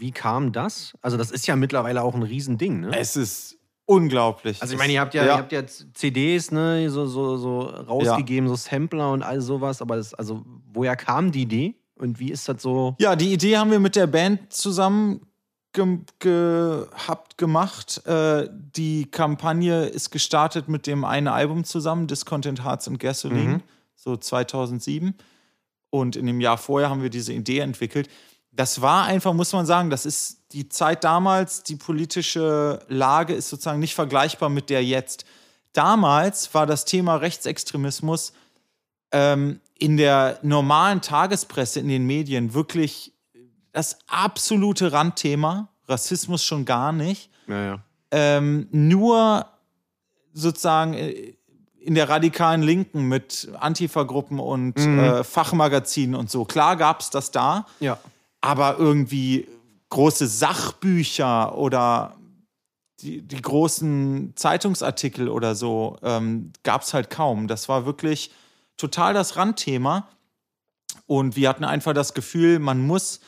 Wie kam das? Also, das ist ja mittlerweile auch ein Riesending, ne? Es ist unglaublich. Also, ich meine, ihr habt ja, Ihr habt ja CDs, ne, so, so, so rausgegeben, so Sampler und all sowas, aber das, also, woher kam die Idee und wie ist das so? Ja, die Idee haben wir mit der Band zusammen ge gehabt, gemacht. Äh, die Kampagne ist gestartet mit dem einen Album zusammen, Discontent Hearts and Gasoline, Mhm. so 2007. Und in dem Jahr vorher haben wir diese Idee entwickelt. Das war einfach, muss man sagen, das ist die Zeit damals, die politische Lage ist sozusagen nicht vergleichbar mit der jetzt. Damals war das Thema Rechtsextremismus ähm, in der normalen Tagespresse, in den Medien wirklich das absolute Randthema. Rassismus schon gar nicht. Ja, ja. Ähm, nur sozusagen äh, in der radikalen Linken mit Antifa-Gruppen und äh, Fachmagazinen und so. Klar gab es das da, Ja. Aber irgendwie große Sachbücher oder die, die großen Zeitungsartikel oder so ähm, gab es halt kaum. Das war wirklich total das Randthema. Und wir hatten einfach das Gefühl, man muss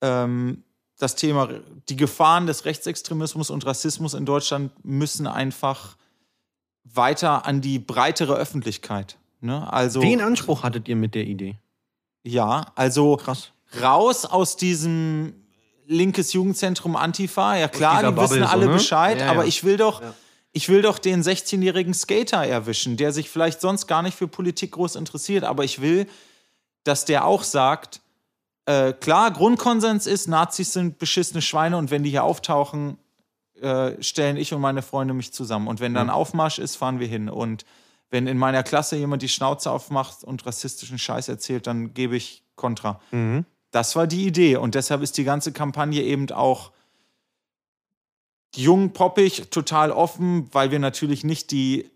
ähm, das Thema, die Gefahren des Rechtsextremismus und Rassismus in Deutschland müssen einfach weiter an die breitere Öffentlichkeit. Ne? Also, Den Anspruch hattet ihr mit der Idee. ja, also Krass. Raus aus diesem linkes Jugendzentrum Antifa. Ja klar, die wissen Bubble so, alle ne? Bescheid, Ja, ja. aber ich will doch, ich will doch den 16-jährigen Skater erwischen, der sich vielleicht sonst gar nicht für Politik groß interessiert, aber ich will, dass der auch sagt, äh, klar, Grundkonsens ist, Nazis sind beschissene Schweine und wenn die hier auftauchen, äh, stellen ich und meine Freunde mich zusammen. Und wenn dann Aufmarsch ist, fahren wir hin. Und wenn in meiner Klasse jemand die Schnauze aufmacht und rassistischen Scheiß erzählt, dann gebe ich Kontra. Das war die Idee. Und deshalb ist die ganze Kampagne eben auch jung, poppig, total offen, weil wir natürlich nicht die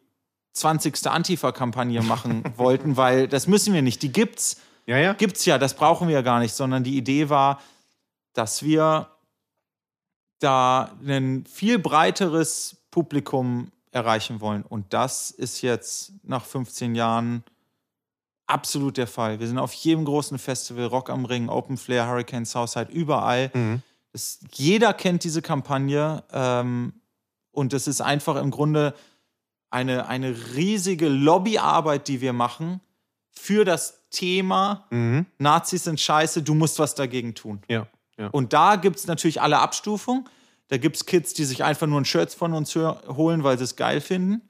20. Antifa-Kampagne machen wollten, weil das müssen wir nicht. Die gibt's Ja, ja. gibt's ja, das brauchen wir ja gar nicht, sondern die Idee war, dass wir da ein viel breiteres Publikum erreichen wollen. Und das ist jetzt nach 15 Jahren absolut der Fall. Wir sind auf jedem großen Festival, Rock am Ring, Open Flair, Hurricane Southside, überall. Das, jeder kennt diese Kampagne ähm, und es ist einfach im Grunde eine, eine riesige Lobbyarbeit, die wir machen für das Thema Nazis sind scheiße, du musst was dagegen tun. Ja. ja. Und da gibt es natürlich alle Abstufungen. Da gibt es Kids, die sich einfach nur ein Shirt von uns holen, weil sie es geil finden.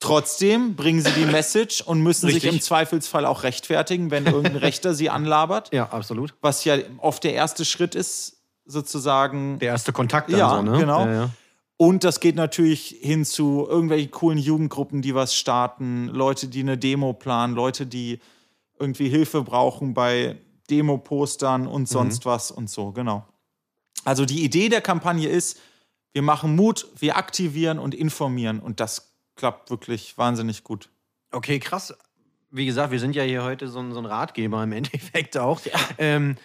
Trotzdem bringen sie die Message und müssen sich Richtig. im Zweifelsfall auch rechtfertigen, wenn irgendein Rechter sie anlabert. ja, absolut. Was ja oft der erste Schritt ist, sozusagen. Der erste Kontakt Ja, so, ne? genau. Ja, ja. Und das geht natürlich hin zu irgendwelchen coolen Jugendgruppen, die was starten, Leute, die eine Demo planen, Leute, die irgendwie Hilfe brauchen bei Demo-Postern und sonst was und so, genau. Also die Idee der Kampagne ist, wir machen Mut, wir aktivieren und informieren und das klappt wirklich wahnsinnig gut. Okay, krass. Wie gesagt, wir sind ja hier heute so ein, so ein Ratgeber im Endeffekt auch. Ähm,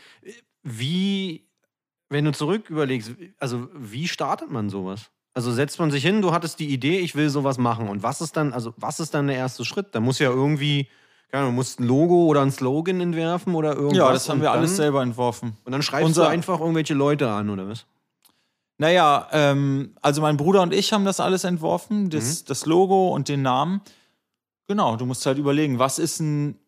wie, wenn du zurück überlegst, also wie startet man sowas? Also setzt man sich hin, du hattest die Idee, ich will sowas machen. Und was ist dann, also was ist dann der erste Schritt? Da muss ja irgendwie, keine Ahnung, du musst ein Logo oder ein Slogan entwerfen oder irgendwas. Ja, das haben wir dann, alles selber entworfen. Und dann schreibst Unser- du einfach irgendwelche Leute an, oder was? Naja, ähm, also mein Bruder und ich haben das alles entworfen, das, Mhm. das Logo und den Namen. Genau, du musst halt überlegen, was ist ein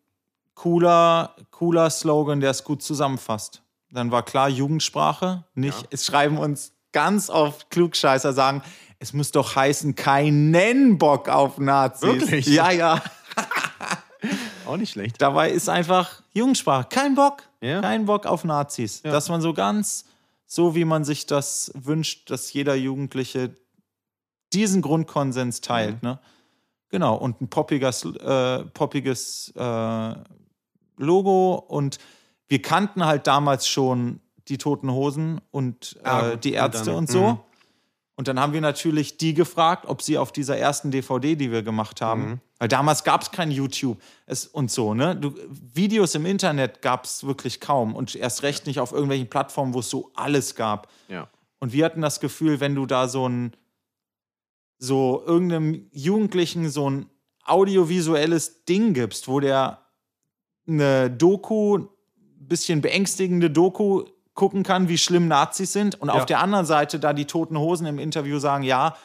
cooler, cooler Slogan, der es gut zusammenfasst. Dann war klar Jugendsprache, nicht, es schreiben uns ganz oft Klugscheißer sagen, es muss doch heißen, keinen Bock auf Nazis. Wirklich? Ja, ja. Auch nicht schlecht. Dabei ist einfach Jugendsprache, kein Bock, Ja. kein Bock auf Nazis. Dass man so ganz, so wie man sich das wünscht, dass jeder Jugendliche diesen Grundkonsens teilt. Ne? Genau, und ein poppiges, äh, poppiges äh, Logo. Und wir kannten halt damals schon die Toten Hosen und Ah, äh, die Ärzte Und dann- und so. Und dann haben wir natürlich die gefragt, ob sie auf dieser ersten DVD, die wir gemacht haben, Mhm. weil damals gab es kein YouTube es, und so, ne? Du, Videos im Internet gab es wirklich kaum und erst recht nicht auf irgendwelchen Plattformen, wo es so alles gab. Ja. Und wir hatten das Gefühl, wenn du da so ein, so irgendeinem Jugendlichen so ein audiovisuelles Ding gibst, wo der eine Doku, bisschen beängstigende Doku gucken kann, wie schlimm Nazis sind und Ja. auf der anderen Seite da die Toten Hosen im Interview sagen, ja,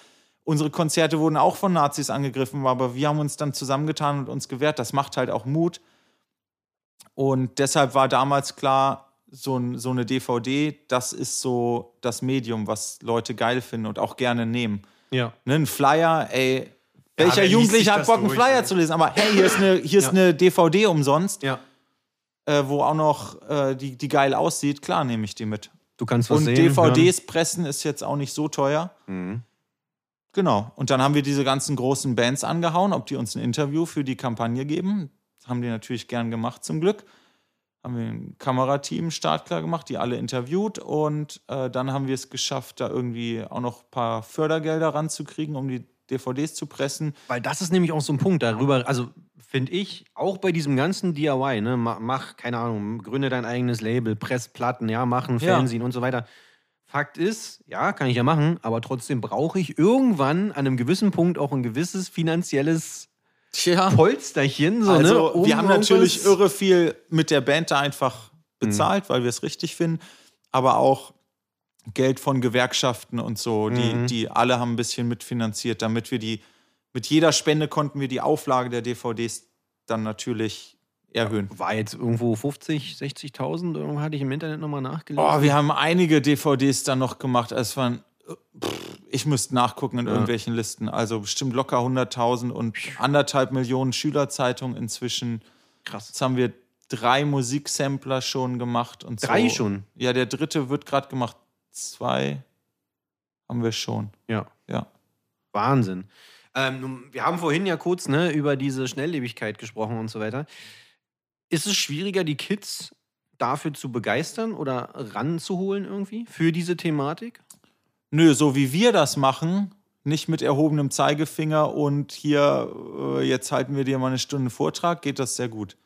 unsere Konzerte wurden auch von Nazis angegriffen, aber wir haben uns dann zusammengetan und uns gewehrt. Das macht halt auch Mut. Und deshalb war damals klar, so, ein, so eine DVD, das ist so das Medium, was Leute geil finden und auch gerne nehmen. Ja. Ne, ein Flyer, ey, welcher sich Jugendliche hat Bock, einen Flyer ey? zu lesen? Aber hey, hier ist eine, hier ist Ja. eine DVD umsonst. Ja. Äh, wo auch noch äh, die, die geil aussieht, klar nehme ich die mit. Du kannst was Und sehen. DVDs pressen ist jetzt auch nicht so teuer. Hören. Mhm. Genau. Und dann haben wir diese ganzen großen Bands angehauen, ob die uns ein Interview für die Kampagne geben. Das haben die natürlich gern gemacht, zum Glück. Haben wir ein Kamerateam startklar gemacht, die alle interviewt. Und äh, dann haben wir es geschafft, da irgendwie auch noch ein paar Fördergelder ranzukriegen, um die DVDs zu pressen. Weil das ist nämlich auch so ein Punkt darüber, also finde ich, auch bei diesem ganzen DIY, ne, ma- mach, keine Ahnung, gründe dein eigenes Label, press Platten, ja, machen Ja. Fernsehen und so weiter. Fakt ist, ja, kann ich ja machen, aber trotzdem brauche ich irgendwann an einem gewissen Punkt auch ein gewisses finanzielles Tja. Polsterchen. So, Also, ne, um wir haben natürlich irre viel mit der Band da einfach bezahlt, weil wir es richtig finden. Aber auch Geld von Gewerkschaften und so, die, Mhm. die alle haben ein bisschen mitfinanziert, damit wir die, mit jeder Spende konnten wir die Auflage der DVDs dann natürlich erhöhen. War jetzt irgendwo 50, 60.000, irgendwo hatte ich im Internet nochmal nachgelesen. Oh, wir haben einige DVDs dann noch gemacht. Es waren, pff, ich müsste nachgucken in Ja. irgendwelchen Listen. Also bestimmt locker 100.000 und anderthalb Millionen Schülerzeitungen inzwischen. Krass. Jetzt haben wir drei Musiksampler schon gemacht und Drei so. schon? Ja, der dritte wird gerade gemacht. Zwei haben wir schon. Ja. Ja. Wahnsinn. Ähm, wir haben vorhin ja kurz ne, über diese Schnelllebigkeit gesprochen und so weiter. Ist es schwieriger, die Kids dafür zu begeistern oder ranzuholen irgendwie für diese Thematik? Nö, so wie wir das machen, nicht mit erhobenem Zeigefinger und hier, äh, jetzt halten wir dir mal eine Stunde Vortrag, geht das sehr gut.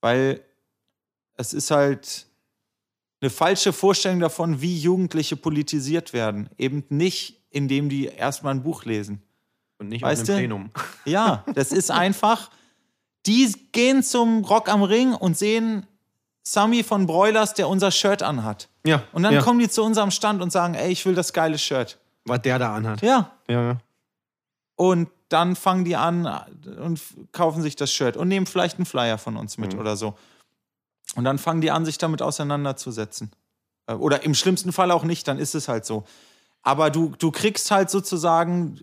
Weil es ist halt eine falsche Vorstellung davon, wie Jugendliche politisiert werden. Eben nicht, indem die erstmal ein Buch lesen. Und nicht Weißt auf einem du? Plenum. Ja, das ist einfach, die gehen zum Rock am Ring und sehen Sammy von Broilers, der unser Shirt anhat. Ja. Und dann ja. kommen die zu unserem Stand und sagen, ey, ich will das geile Shirt. Was der da anhat. Ja, Ja, ja. und dann fangen die an und kaufen sich das Shirt und nehmen vielleicht einen Flyer von uns mit Mhm. oder so. Und dann fangen die an, sich damit auseinanderzusetzen. Äh, Oder im schlimmsten Fall auch nicht, dann ist es halt so. Aber du, du kriegst halt sozusagen,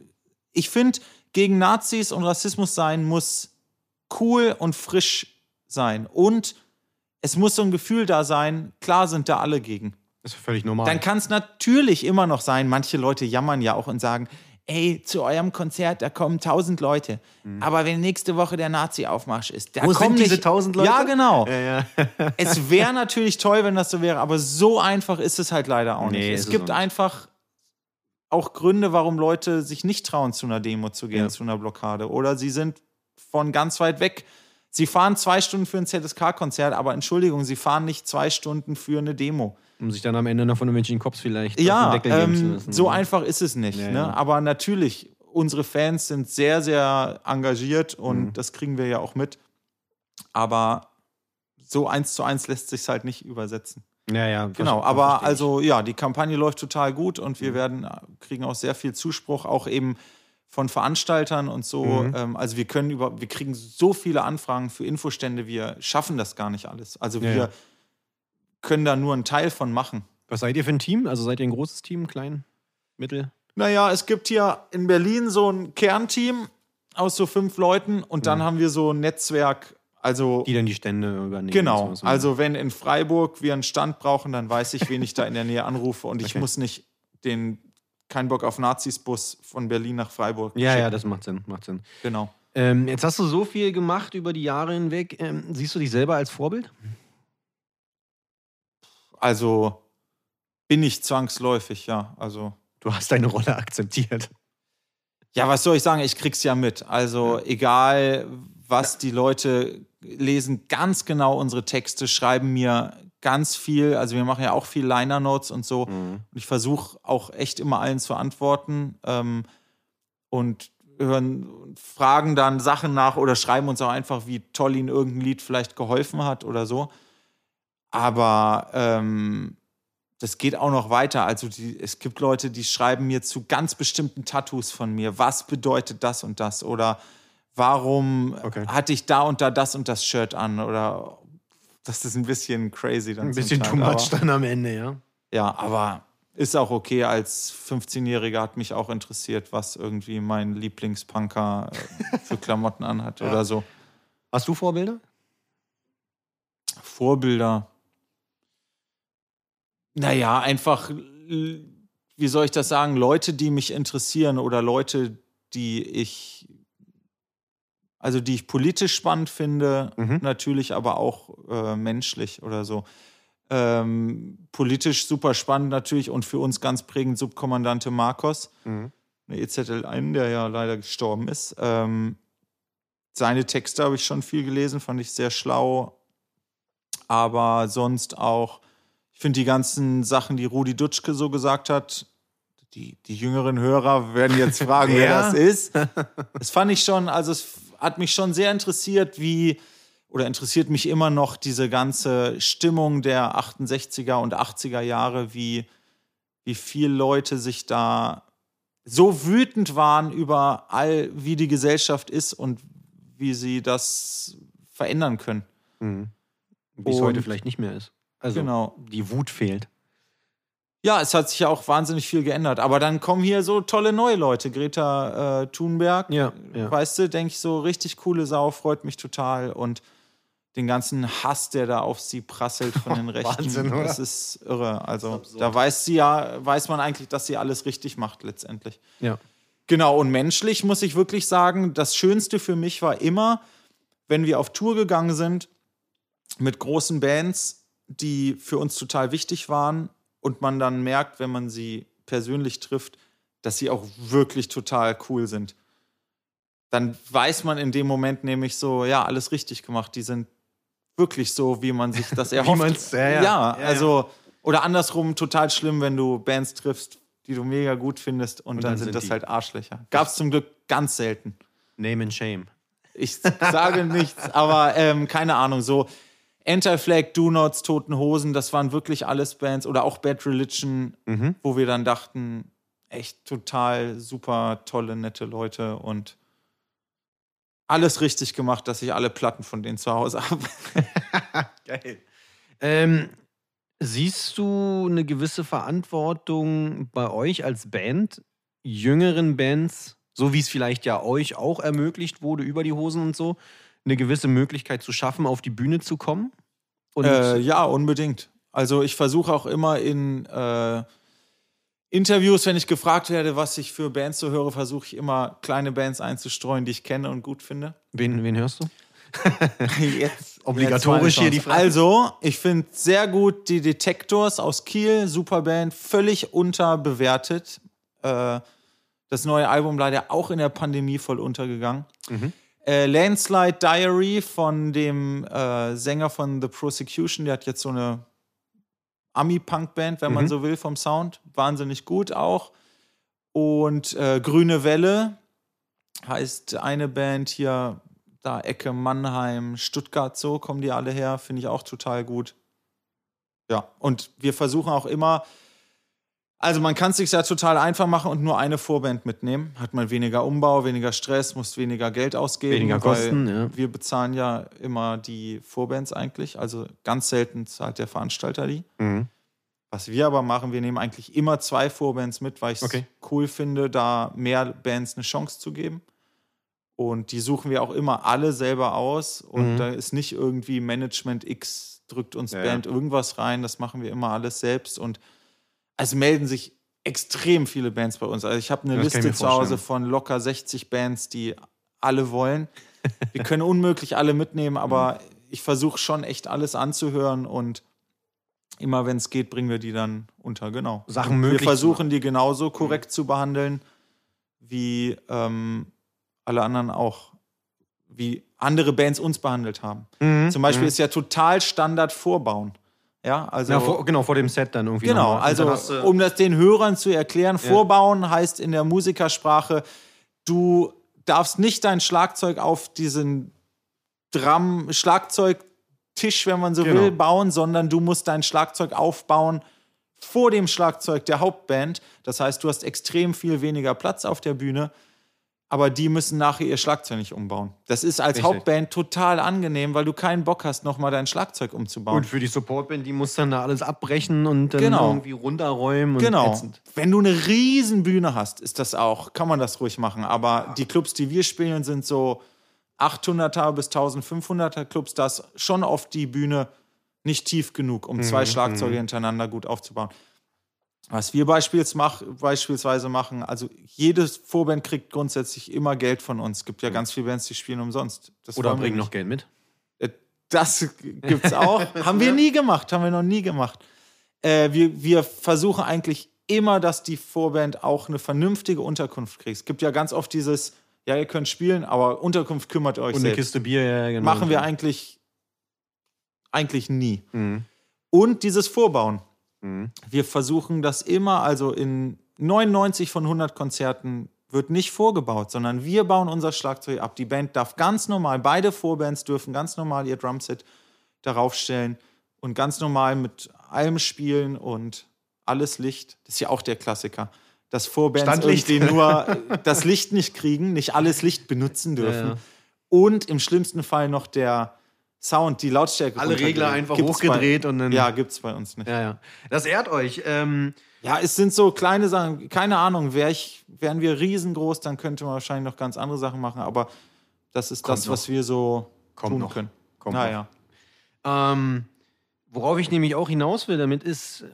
ich finde, gegen Nazis und Rassismus sein muss cool und frisch sein. Und es muss so ein Gefühl da sein, klar sind da alle gegen. Das ist völlig normal. Dann kann es natürlich immer noch sein, manche Leute jammern ja auch und sagen, ey, zu eurem Konzert, da kommen tausend Leute. Aber wenn nächste Woche der Nazi-Aufmarsch ist, da Mhm. Wo kommen sind diese nicht- 1000 Leute? Ja, genau. Ja, ja. es wäre natürlich toll, wenn das so wäre, aber so einfach ist es halt leider auch Nee, nicht. Es gibt nicht. einfach auch Gründe, warum Leute sich nicht trauen, zu einer Demo zu gehen, Ja. zu einer Blockade. Oder sie sind von ganz weit weg. Sie fahren zwei Stunden für ein ZSK-Konzert, aber Entschuldigung, sie fahren nicht zwei Stunden für eine Demo. Um sich dann am Ende noch von irgendwelchen Cops vielleicht auf Ja, den Deckel geben zu ähm, müssen. so einfach ist es nicht. Ja, ne? ja. Aber natürlich, unsere Fans sind sehr, sehr engagiert und Mhm. das kriegen wir ja auch mit. Aber so eins zu eins lässt sich halt nicht übersetzen. Ja, ja. Genau, aber also ja, die Kampagne läuft total gut und Mhm. wir werden, kriegen auch sehr viel Zuspruch, auch eben von Veranstaltern und so. Mhm. Ähm, also wir können über, wir kriegen so viele Anfragen für Infostände, wir schaffen das gar nicht alles. Also Ja, wir ja. Können da nur einen Teil von machen. Was seid ihr für ein Team? Also seid ihr ein großes Team, klein, mittel? Naja, es gibt hier in Berlin so ein Kernteam aus so fünf Leuten und dann haben wir so ein Netzwerk, also Mhm. Die dann die Stände übernehmen. genau. So, so. Also wenn in Freiburg wir einen Stand brauchen, dann weiß ich, wen ich da in der Nähe anrufe und ich Okay. muss nicht den kein Bock auf Nazis Bus von Berlin nach Freiburg. ja, ja, schicken. das macht Sinn, macht Sinn. genau. Ähm, jetzt hast du so viel gemacht über die Jahre hinweg. Ähm, siehst du dich selber als Vorbild? Also bin ich zwangsläufig, ja. Also Du hast deine Rolle akzeptiert. Ja, was soll ich sagen? Ich krieg's ja mit. Also egal, was die Leute lesen, ganz genau unsere Texte, schreiben mir ganz viel. Also wir machen ja auch viel Liner Notes und so. Und ich versuche auch echt immer allen zu antworten ähm, und hören, fragen dann Sachen nach oder schreiben uns auch einfach, wie toll ihnen irgendein Lied vielleicht geholfen hat oder so. Aber ähm, das geht auch noch weiter. Also die, es gibt Leute, die schreiben mir zu ganz bestimmten Tattoos von mir. Was bedeutet das und das? Oder warum Okay. hatte ich da und da das und das Shirt an? Oder das ist ein bisschen crazy dann Ein bisschen Teil, too much aber- dann am Ende, ja. ja, aber ist auch okay. Als 15-Jähriger hat mich auch interessiert, was irgendwie mein Lieblingspunker äh, für Klamotten anhat oder so. Hast du Vorbilder? Vorbilder. Naja, einfach, l- wie soll ich das sagen, Leute, die mich interessieren oder Leute, die ich, also die ich politisch spannend finde, Mhm. natürlich, aber auch äh, menschlich oder so. Ähm, politisch super spannend natürlich und für uns ganz prägend Subkommandante Marcos, Mhm. eine EZL1, der ja leider gestorben ist. Ähm, seine Texte habe ich schon viel gelesen, fand ich sehr schlau. Aber sonst auch, ich finde die ganzen Sachen, die Rudi Dutschke so gesagt hat, die, die jüngeren Hörer werden jetzt fragen, wer das ist. Das fand ich schon, also es hat mich schon sehr interessiert, wie, oder interessiert mich immer noch diese ganze Stimmung der 68er und 80er Jahre, wie, wie viele Leute sich da so wütend waren über all, wie die Gesellschaft ist und wie sie das verändern können. Mhm. Wie es heute vielleicht nicht mehr ist. Also Genau. die Wut fehlt. Ja, es hat sich ja auch wahnsinnig viel geändert. Aber dann kommen hier so tolle neue Leute. Greta äh, Thunberg, Ja, ja. weißt du, denke ich so, richtig coole Sau, freut mich total. Und den ganzen Hass, der da auf sie prasselt von den Rechten, Wahnsinn, oder? das ist irre. Also da weiß sie ja, weiß man eigentlich, dass sie alles richtig macht letztendlich. Ja. Genau, und menschlich muss ich wirklich sagen, das Schönste für mich war immer, wenn wir auf Tour gegangen sind mit großen Bands, die für uns total wichtig waren und man dann merkt, wenn man sie persönlich trifft, dass sie auch wirklich total cool sind. Dann weiß man in dem Moment nämlich so, ja, alles richtig gemacht. Die sind wirklich so, wie man sich das erhofft. ja, ja. ja, also, oder andersrum, total schlimm, wenn du Bands triffst, die du mega gut findest und, dann, sind das die- halt Arschlöcher. Gab es zum Glück ganz selten. Name and Shame. Ich sage nichts, aber ähm, keine Ahnung, so Anti-Flag, Do Nots, Toten Hosen, das waren wirklich alles Bands oder auch Bad Religion, Mhm. wo wir dann dachten, echt total super tolle, nette Leute und alles richtig gemacht, dass ich alle Platten von denen zu Hause habe. Geil. Ähm, siehst du eine gewisse Verantwortung bei euch als Band, jüngeren Bands, so wie es vielleicht ja euch auch ermöglicht wurde über die Hosen und so, eine gewisse Möglichkeit zu schaffen, auf die Bühne zu kommen? Äh, ja, unbedingt. Also ich versuche auch immer in äh, Interviews, wenn ich gefragt werde, was ich für Bands so höre, versuche ich immer kleine Bands einzustreuen, die ich kenne und gut finde. wen, wen hörst du? Jetzt Obligatorisch jetzt hier die Frage. Also, ich finde sehr gut die Detectors aus Kiel, super Band, völlig unterbewertet. Äh, das neue Album leider auch in der Pandemie voll untergegangen. Mhm. Äh, Landslide Diary von dem äh, Sänger von The Prosecution, der hat jetzt so eine Ami-Punk-Band, wenn man Mhm. so will, vom Sound. Wahnsinnig gut auch. Und äh, Grüne Welle heißt eine Band hier, da Ecke Mannheim, Stuttgart, so kommen die alle her, finde ich auch total gut. Ja, und wir versuchen auch immer, also man kann es sich ja total einfach machen und nur eine Vorband mitnehmen. Hat man weniger Umbau, weniger Stress, muss weniger Geld ausgeben. Weniger Kosten, ja. Wir bezahlen ja immer die Vorbands eigentlich, also ganz selten zahlt der Veranstalter die. Mhm. Was wir aber machen, wir nehmen eigentlich immer zwei Vorbands mit, weil ich es Okay. cool finde, da mehr Bands eine Chance zu geben. Und die suchen wir auch immer alle selber aus. Und Mhm. da ist nicht irgendwie Management X drückt uns Ja, Band ja. irgendwas rein. Das machen wir immer alles selbst. Und es melden sich extrem viele Bands bei uns. Also ich habe eine Das Liste zu Hause von locker 60 Bands, die alle wollen. Wir können unmöglich alle mitnehmen, aber Mhm. ich versuche schon echt alles anzuhören und immer wenn es geht, bringen wir die dann unter, genau. Sachen möglich Wir versuchen die genauso korrekt zu behandeln, wie ähm, alle anderen auch, wie andere Bands uns behandelt haben. Mhm. Zum Beispiel Mhm. ist ja total Standard vorbauen. Ja, also. Ja, vor, genau, vor dem Set dann irgendwie. Genau, also du- um das den Hörern zu erklären, vorbauen heißt in der Musikersprache, du darfst nicht dein Schlagzeug auf diesen Drum, Schlagzeugtisch, wenn man so Genau. will, bauen, sondern du musst dein Schlagzeug aufbauen vor dem Schlagzeug der Hauptband. Das heißt, du hast extrem viel weniger Platz auf der Bühne, aber die müssen nachher ihr Schlagzeug nicht umbauen. Das ist als Richtig. Hauptband total angenehm, weil du keinen Bock hast, nochmal dein Schlagzeug umzubauen. Und für die Supportband, die muss dann da alles abbrechen und dann Genau. irgendwie runterräumen. Und Genau. ätzend. Wenn du eine riesen Bühne hast, ist das auch, kann man das ruhig machen. Aber die Clubs, die wir spielen, sind so 800er bis 1500er Clubs. Da ist schon oft die Bühne nicht tief genug, um zwei Schlagzeuge hintereinander gut aufzubauen. Was wir beispielsweise machen, also jede Vorband kriegt grundsätzlich immer Geld von uns. Es gibt ja ganz viele Bands, die spielen umsonst. Das Oder bringen noch Geld mit. Äh, Das gibt's auch. haben wir nie gemacht, haben wir noch nie gemacht. Äh, wir, wir versuchen eigentlich immer, dass die Vorband auch eine vernünftige Unterkunft kriegt. Es gibt ja ganz oft dieses, ja, ihr könnt spielen, aber Unterkunft kümmert euch Und eine selbst. Kiste Bier, ja, genau. Machen wir eigentlich, eigentlich nie. Mhm. Und dieses Vorbauen. Mhm. Wir versuchen das immer, also in 99 von 100 Konzerten wird nicht vorgebaut, sondern wir bauen unser Schlagzeug ab. Die Band darf ganz normal, beide Vorbands dürfen ganz normal ihr Drumset darauf stellen und ganz normal mit allem spielen und alles Licht. Das ist ja auch der Klassiker. Dass Vorbands Standlicht. irgendwie nur das Licht nicht kriegen, nicht alles Licht benutzen dürfen. Ja, ja. Und im schlimmsten Fall noch der Sound, die Lautstärke. Alle Regler einfach Gibt's hochgedreht bei, und dann- Ja, gibt's bei uns nicht. Ja, ja. Das ehrt euch. Ähm, Ja, es sind so kleine Sachen, keine Ahnung, wär ich, wären wir riesengroß, dann könnte man wahrscheinlich noch ganz andere Sachen machen, aber das ist Kommt das, noch. was wir so Kommt tun noch. können. Kommt naja. Ähm, worauf ich nämlich auch hinaus will damit ist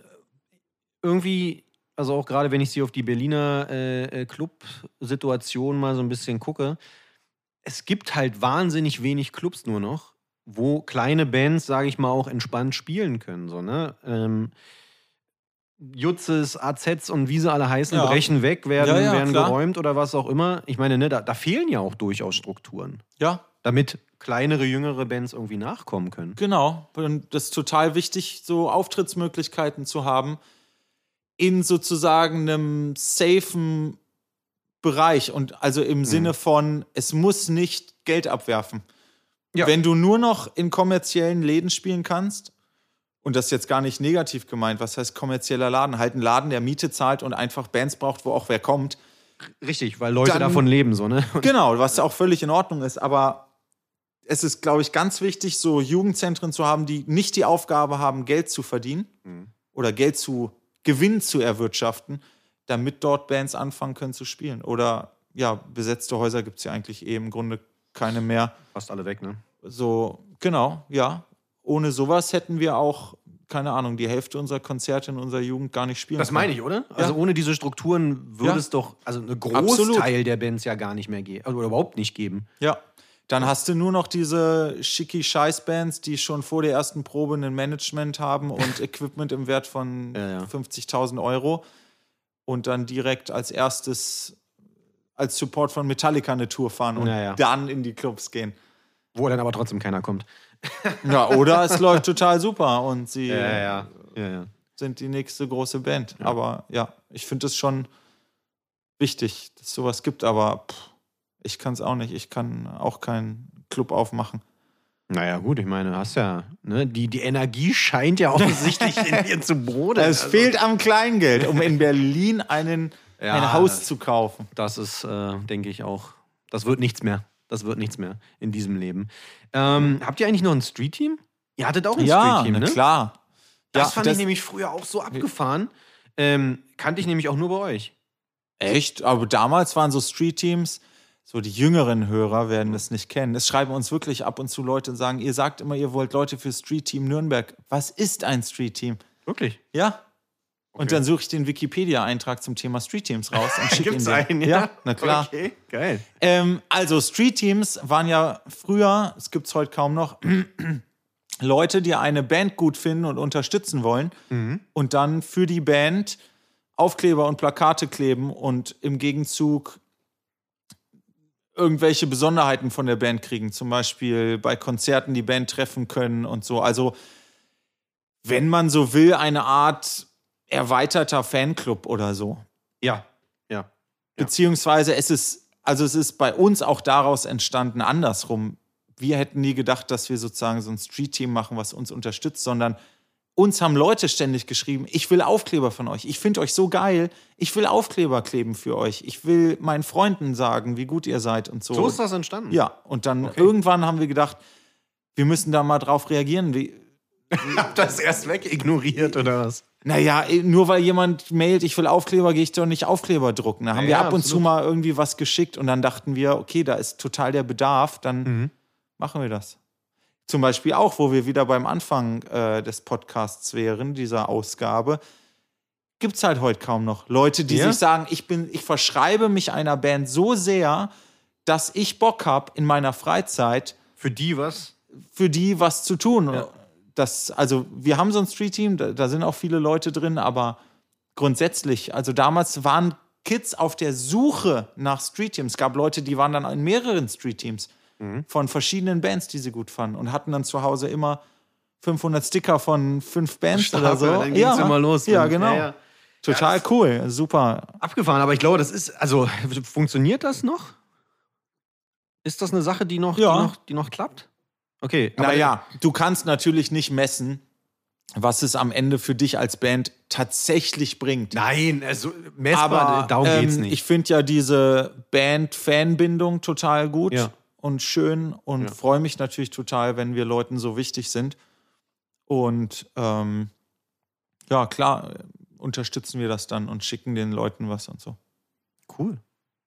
irgendwie, also auch gerade wenn ich sie auf die Berliner äh, äh, Club-Situation mal so ein bisschen gucke, es gibt halt wahnsinnig wenig Clubs nur noch, wo kleine Bands, sage ich mal, auch entspannt spielen können. So, ne? ähm, Jutzes, AZs und wie sie alle heißen, Ja. brechen weg, werden, Ja, ja, werden klar. geräumt oder was auch immer. Ich meine, ne, da, da fehlen ja auch durchaus Strukturen Ja, damit kleinere, jüngere Bands irgendwie nachkommen können. genau. Und das ist total wichtig, so Auftrittsmöglichkeiten zu haben in sozusagen einem safen Bereich und also im Sinne von, es muss nicht Geld abwerfen. Ja. Wenn du nur noch in kommerziellen Läden spielen kannst, und das ist jetzt gar nicht negativ gemeint, was heißt kommerzieller Laden? Halt ein Laden, der Miete zahlt und einfach Bands braucht, wo auch wer kommt. Richtig, weil Leute Dann- davon leben, so, ne? Genau, was auch völlig in Ordnung ist, aber es ist, glaube ich, ganz wichtig, so Jugendzentren zu haben, die nicht die Aufgabe haben, Geld zu verdienen oder Geld zu Gewinn zu erwirtschaften, damit dort Bands anfangen können zu spielen. Oder ja, besetzte Häuser gibt es ja eigentlich eh im Grunde keine mehr. Fast alle weg, ne? So, genau, ja. Ohne sowas hätten wir auch, keine Ahnung, die Hälfte unserer Konzerte in unserer Jugend gar nicht spielen Das können. meine ich, oder? Also ohne diese Strukturen würde Ja. es doch, also ein Absolut. Großteil der Bands ja gar nicht mehr geben, oder überhaupt nicht geben. Ja. Dann hast du nur noch diese schicki Scheiß-Bands, die schon vor der ersten Probe ein Management haben und Equipment im Wert von Ja, ja. 50.000 Euro und dann direkt als erstes als Support von Metallica eine Tour fahren und Ja, ja. dann in die Clubs gehen. Wo dann aber trotzdem keiner kommt. Ja, oder es läuft total super und sie ja. sind die nächste große Band. Aber ja, ich finde es schon wichtig, dass es sowas gibt, aber pff, ich kann es auch nicht. Ich kann auch keinen Club aufmachen. Naja, gut, ich meine, hast ja, ne, die, die Energie scheint ja offensichtlich in dir zu brodeln. Es Also, fehlt am Kleingeld, um in Berlin einen, Ja, ein Haus das- zu kaufen. Das ist, äh, denke ich, auch, das wird nichts mehr. Das wird nichts mehr in diesem Leben. Ähm, habt ihr eigentlich noch ein Street-Team? Ihr hattet auch ein Street-Team, na ne? klar. Das Ja, fand das- ich nämlich früher auch so abgefahren. Ähm, kannte ich nämlich auch nur bei euch. Echt? Aber damals waren so Street-Teams, so die jüngeren Hörer werden das nicht kennen. Es schreiben uns wirklich ab und zu Leute und sagen, ihr sagt immer, ihr wollt Leute für Street-Team Nürnberg. Was ist ein Street-Team? Wirklich? Ja. Und dann suche ich den Wikipedia-Eintrag zum Thema Street-Teams raus und schicke ihn einen, ja? na klar. Okay, geil. Ähm, also Street-Teams waren ja früher, es gibt es heute kaum noch, Leute, die eine Band gut finden und unterstützen wollen und dann für die Band Aufkleber und Plakate kleben und im Gegenzug irgendwelche Besonderheiten von der Band kriegen. Zum Beispiel bei Konzerten die Band treffen können und so. Also, wenn man so will, eine Art erweiterter Fanclub oder so. Ja, ja. Beziehungsweise es ist, also es ist bei uns auch daraus entstanden, andersrum. Wir hätten nie gedacht, dass wir sozusagen so ein Street-Team machen, was uns unterstützt, sondern uns haben Leute ständig geschrieben, ich will Aufkleber von euch, ich finde euch so geil, ich will Aufkleber kleben für euch, ich will meinen Freunden sagen, wie gut ihr seid und so. So ist das entstanden. Ja, und dann irgendwann haben wir gedacht, wir müssen da mal drauf reagieren. Wie, Habt das erst weg ignoriert oder was? naja, nur weil jemand mailt, ich will Aufkleber, gehe ich doch nicht Aufkleber drucken. Da haben Ja, wir ab und zu absolut. mal irgendwie was geschickt und dann dachten wir, okay, da ist total der Bedarf, dann Mhm. machen wir das. zum Beispiel auch, wo wir wieder beim Anfang äh, des Podcasts wären, dieser Ausgabe, gibt es halt heute kaum noch Leute, die Ja? sich sagen, ich bin, ich verschreibe mich einer Band so sehr, dass ich Bock habe, in meiner Freizeit Für die was? für die was zu tun. Das, also wir haben so ein Street-Team, da, da sind auch viele Leute drin, aber grundsätzlich, also damals waren Kids auf der Suche nach Street-Teams. Es gab Leute, die waren dann in mehreren Street-Teams von verschiedenen Bands, die sie gut fanden und hatten dann zu Hause immer 500 Sticker von fünf Bands oder so. dann ging's immer los. Ja, Und- genau. Ja, ja. Total cool, super. Abgefahren, aber ich glaube, das ist, also, funktioniert das noch? Ist das eine Sache, die noch, Ja. die noch, die noch klappt? Okay. Naja, du kannst natürlich nicht messen, was es am Ende für dich als Band tatsächlich bringt. Nein, also, messbar, Aber darum ähm, geht's nicht. ich finde ja diese Band-Fan-Bindung total gut Ja. und schön und Ja. freue mich natürlich total, wenn wir Leuten so wichtig sind. Und ähm, ja, klar, äh, unterstützen wir das dann und schicken den Leuten was und so. cool.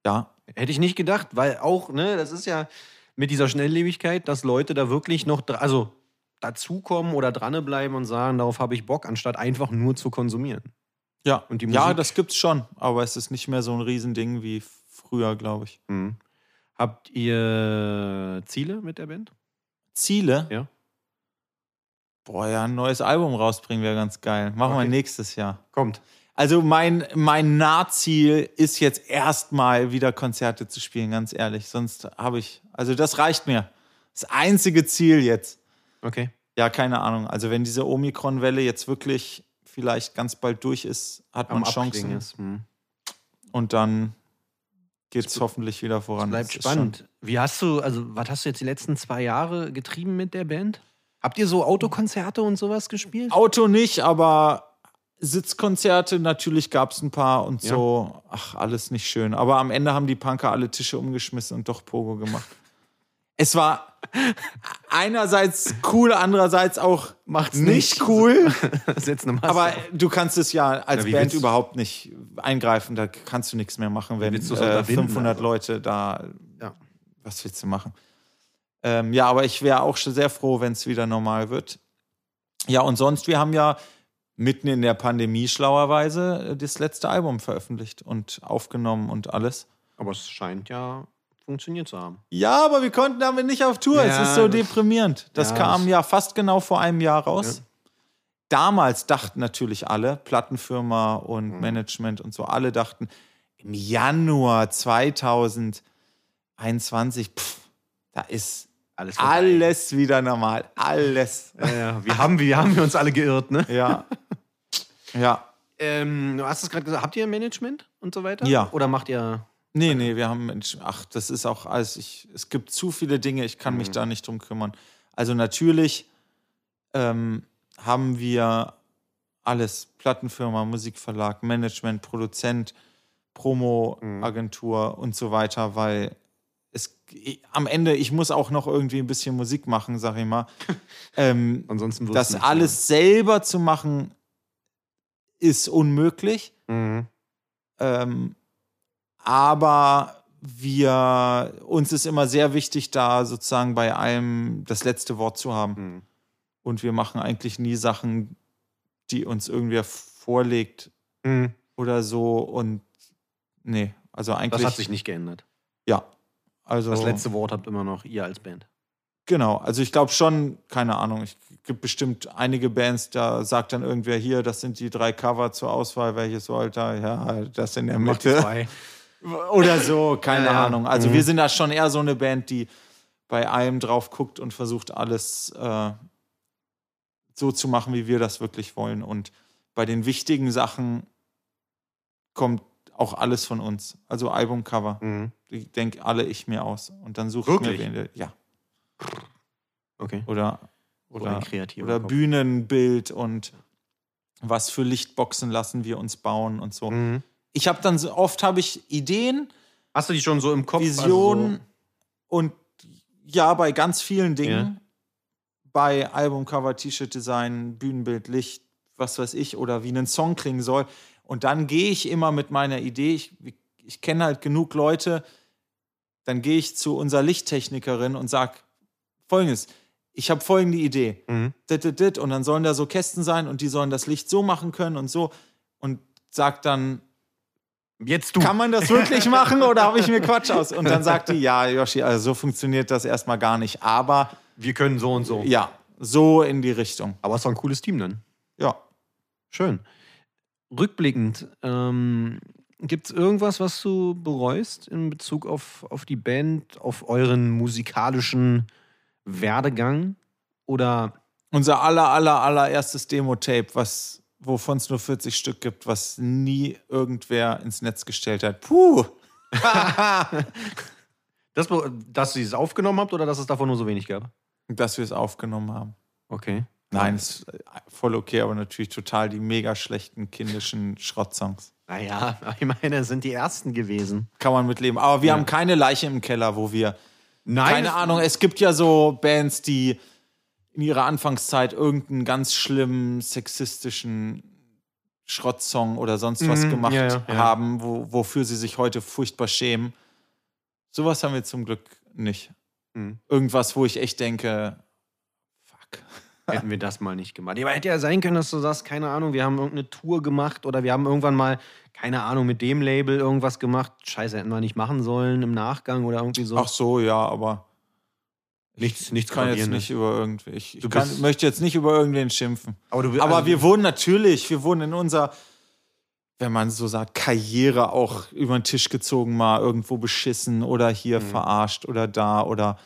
Ja, Hätte ich nicht gedacht, weil auch, ne, das ist ja mit dieser Schnelllebigkeit, dass Leute da wirklich noch, also dazukommen oder dranbleiben und sagen, darauf habe ich Bock, anstatt einfach nur zu konsumieren. ja. Und die ja, Musik- das gibt's schon, aber es ist nicht mehr so ein Riesending wie früher, glaube ich. Mhm. Habt ihr Ziele mit der Band? Ziele? Ja. Boah, ja, ein neues Album rausbringen wäre ganz geil. Machen wir Okay. nächstes Jahr. Kommt. Also mein, mein Nahziel ist jetzt erstmal wieder Konzerte zu spielen, ganz ehrlich. Sonst habe ich, also das reicht mir. Das einzige Ziel jetzt. Okay. Ja, keine Ahnung. Also wenn diese Omikron-Welle jetzt wirklich vielleicht ganz bald durch ist, hat man Chancen. ist. Mhm. Und dann geht es hoffentlich wieder voran. Bleibt spannend. Wie hast du, also was hast du jetzt die letzten zwei Jahre getrieben mit der Band? Habt ihr so Autokonzerte und sowas gespielt? Auto nicht, aber Sitzkonzerte natürlich gab es ein paar und Ja. so. Ach, alles nicht schön. Aber am Ende haben die Punker alle Tische umgeschmissen und doch Pogo gemacht. Es war einerseits cool, andererseits auch Macht's nicht nicht. cool. Setz eine Maske Aber du kannst es ja als Ja, Band willst- überhaupt nicht eingreifen. Da kannst du nichts mehr machen, wenn äh, unterbinden, 500 also? Leute da. Ja. Was willst du machen? Ähm, ja, aber ich wäre auch schon sehr froh, wenn es wieder normal wird. Ja, und sonst, wir haben ja mitten in der Pandemie schlauerweise äh, das letzte Album veröffentlicht und aufgenommen und alles. Aber es scheint ja funktioniert zu haben. Ja, aber wir konnten damit nicht auf Tour. Ja, es ist so das- deprimierend. Das ja, kam das- ja fast genau vor einem Jahr raus. Ja. Damals dachten natürlich alle, Plattenfirma und Mhm. Management und so, alle dachten, im Januar 2021, pff, da ist Alles. alles wieder normal. Alles. Ja, ja. Wir, haben, wir haben uns alle geirrt, ne? Ja. ja. Ähm, du hast es gerade gesagt, habt ihr ein Management und so weiter? Ja. Oder macht ihr. Nee, nee, wir haben Menschen. Ach, das ist auch alles. Ich, es gibt zu viele Dinge, ich kann mich Mhm. da nicht drum kümmern. Also natürlich ähm, haben wir alles: Plattenfirma, Musikverlag, Management, Produzent, Promo-Agentur und so weiter, weil es ich, am Ende, ich muss auch noch irgendwie ein bisschen Musik machen, sag ich mal. ähm, Ansonsten das alles selber zu machen, ist unmöglich. Mhm. Ähm, aber wir, uns ist immer sehr wichtig, da sozusagen bei allem das letzte Wort zu haben. Mhm. Und wir machen eigentlich nie Sachen, die uns irgendwer vorlegt Mhm. oder so. Und nee, also eigentlich. Das hat sich nicht geändert. Ja. Also, Das letzte Wort habt immer noch ihr als Band. Genau, also ich glaube schon, keine Ahnung, es gibt bestimmt einige Bands, da sagt dann irgendwer hier, das sind die drei Cover zur Auswahl, welches wollt ihr? Ja, das in der Mitte. Zwei. Oder so, keine Ja. Ahnung. Also Mhm. wir sind da schon eher so eine Band, die bei allem drauf guckt und versucht, alles äh, so zu machen, wie wir das wirklich wollen. Und bei den wichtigen Sachen kommt auch alles von uns. Also Albumcover. Mhm. Die denke alle ich mir aus. Und dann suche ich mir wen. Ja. Okay. Oder, So oder, oder. Bühnenbild und was für Lichtboxen lassen wir uns bauen und so. Mhm. Ich habe dann so oft habe ich Ideen, Hast du die schon so im Kopf? Visionen Also und ja, bei ganz vielen Dingen. Ja. Bei Albumcover, T-Shirt-Design, Bühnenbild, Licht, was weiß ich, oder wie ein Song klingen soll. Und dann gehe ich immer mit meiner Idee, ich, ich kenne halt genug Leute, dann gehe ich zu unserer Lichttechnikerin und sage folgendes, ich habe folgende Idee. Mhm. Dit, dit, dit, und dann sollen da so Kästen sein und die sollen das Licht so machen können und so. Und sagt dann, Jetzt du. kann man das wirklich machen oder habe ich mir Quatsch aus? Und dann sagt die, ja, Yoshi, also so funktioniert das erstmal gar nicht. Aber Wir können so und so. ja, so in die Richtung. Aber es ist doch ein cooles Team dann. Ja. Schön. Rückblickend, ähm, gibt es irgendwas, was du bereust in Bezug auf, auf die Band, auf euren musikalischen Werdegang? Oder Unser aller, aller, allererstes Demo-Tape, was wovon es nur 40 Stück gibt, was nie irgendwer ins Netz gestellt hat. Puh. das, dass ihr es aufgenommen habt oder dass es davon nur so wenig gab? Dass wir es aufgenommen haben. Okay. Nein, ist voll okay, aber natürlich total die mega schlechten kindischen Schrottsongs. Naja, ich meine, das sind die ersten gewesen. Kann man mitleben. Aber wir Ja. haben keine Leiche im Keller, wo wir. Nein. Keine Ahnung, es gibt ja so Bands, die in ihrer Anfangszeit irgendeinen ganz schlimmen sexistischen Schrottsong oder sonst was Mhm, gemacht ja, ja, ja. haben, wo, wofür sie sich heute furchtbar schämen. Sowas haben wir zum Glück nicht. Mhm. Irgendwas, wo ich echt denke. Hätten wir das mal nicht gemacht. Aber hätte ja sein können, dass du sagst, keine Ahnung, wir haben irgendeine Tour gemacht oder wir haben irgendwann mal, keine Ahnung, mit dem Label irgendwas gemacht. Scheiße, hätten wir nicht machen sollen im Nachgang oder irgendwie so. Ach so, ja, aber nichts, nichts ich kann jetzt nicht über irgendwie, ich, ich Du kann, möchte jetzt nicht über irgendwen schimpfen. Aber, du, Aber also, wir wurden natürlich, wir wurden in unserer, wenn man so sagt, Karriere auch über den Tisch gezogen, mal irgendwo beschissen oder hier Mhm. verarscht oder da oder.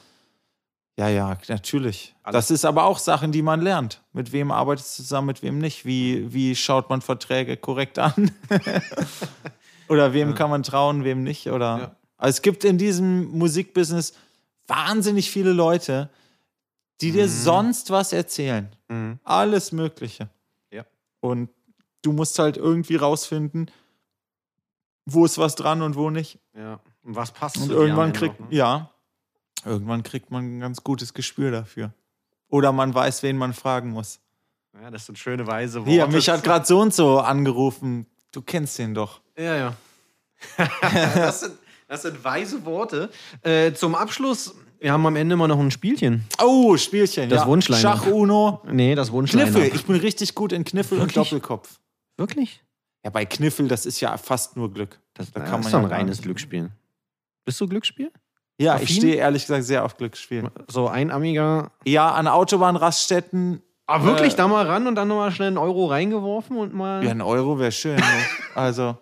Ja, ja, natürlich. Das ist aber auch Sachen, die man lernt. Mit wem arbeitest du zusammen, mit wem nicht? Wie, wie schaut man Verträge korrekt an? oder wem Ja. kann man trauen, wem nicht? Oder Ja. also es gibt in diesem Musikbusiness wahnsinnig viele Leute, die dir Mhm. sonst was erzählen. Mhm. Alles Mögliche. Ja. Und du musst halt irgendwie rausfinden, wo ist was dran und wo nicht. Ja. Und was passt Und dir irgendwann kriegt, noch, ne? ja, irgendwann kriegt man ein ganz gutes Gespür dafür. Oder man weiß, wen man fragen muss. Ja, das sind schöne Weise Worte. Hier, mich hat gerade so und so angerufen. Du kennst den doch. Ja, ja. das, sind, das sind weise Worte. Äh, zum Abschluss, wir haben am Ende immer noch ein Spielchen. Oh, Spielchen. Das ja. Wunschline. Schach, Uno, Nee, das Wunsch. Kniffel. Ich bin richtig gut in Kniffel und Wirklich? Doppelkopf. Wirklich? Ja, bei Kniffel, das ist ja fast nur Glück. Das, Da kann man ist doch ja ein reines Glücksspiel. Bist du Glücksspiel? Ja, ich Affin? stehe ehrlich gesagt sehr auf Glücksspiel. So ein Amiga. Ja, an Autobahnraststätten. Ah, wirklich? Äh, da mal ran und dann nochmal schnell einen Euro reingeworfen und mal. Ja, ein Euro wäre schön. ne? also,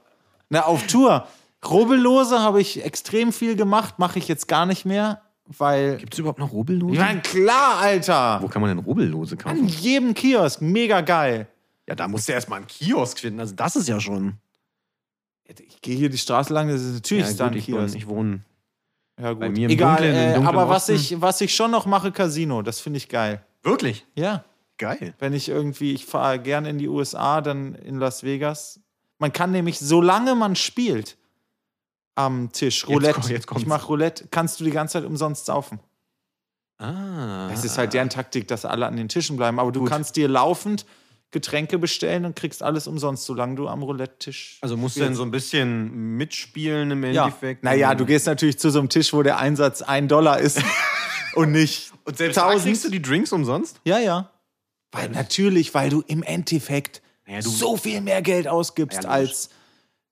na, auf Tour. Rubbellose habe ich extrem viel gemacht, mache ich jetzt gar nicht mehr, weil. Gibt es überhaupt noch Rubbellose? Ja, klar, Alter! Wo kann man denn Rubbellose An kaufen? jedem Kiosk, mega geil. Ja, da musst du erstmal einen Kiosk finden. Also, das ist ja schon. Ich gehe hier die Straße lang, das ist natürlich ja, da ein gut, ich, wohne, Kiosk. ich wohne. Ja, gut. bei mir im Egal, Dunklen, im äh, aber was ich, was ich schon noch mache, Casino, das finde ich geil. Wirklich? Ja. Geil. wenn ich irgendwie, ich fahre gerne in die USA, dann in Las Vegas. Man kann nämlich, solange man spielt am Tisch, Roulette, jetzt kommt's. ich mache Roulette, kannst du die ganze Zeit umsonst saufen. Ah. Das ist halt deren Taktik, dass alle an den Tischen bleiben. Aber du Gut. kannst dir laufend Getränke bestellen und kriegst alles umsonst, solange du am Roulette-Tisch. Also musst du denn so ein bisschen mitspielen im ja. Endeffekt? Naja, du gehst natürlich zu so einem Tisch, wo der Einsatz ein Dollar ist und nicht Und selbst da tausend. kriegst du die Drinks umsonst? Ja, ja. Weil natürlich, weil du im Endeffekt Naja, du- so viel mehr Geld ausgibst Ja, logisch. als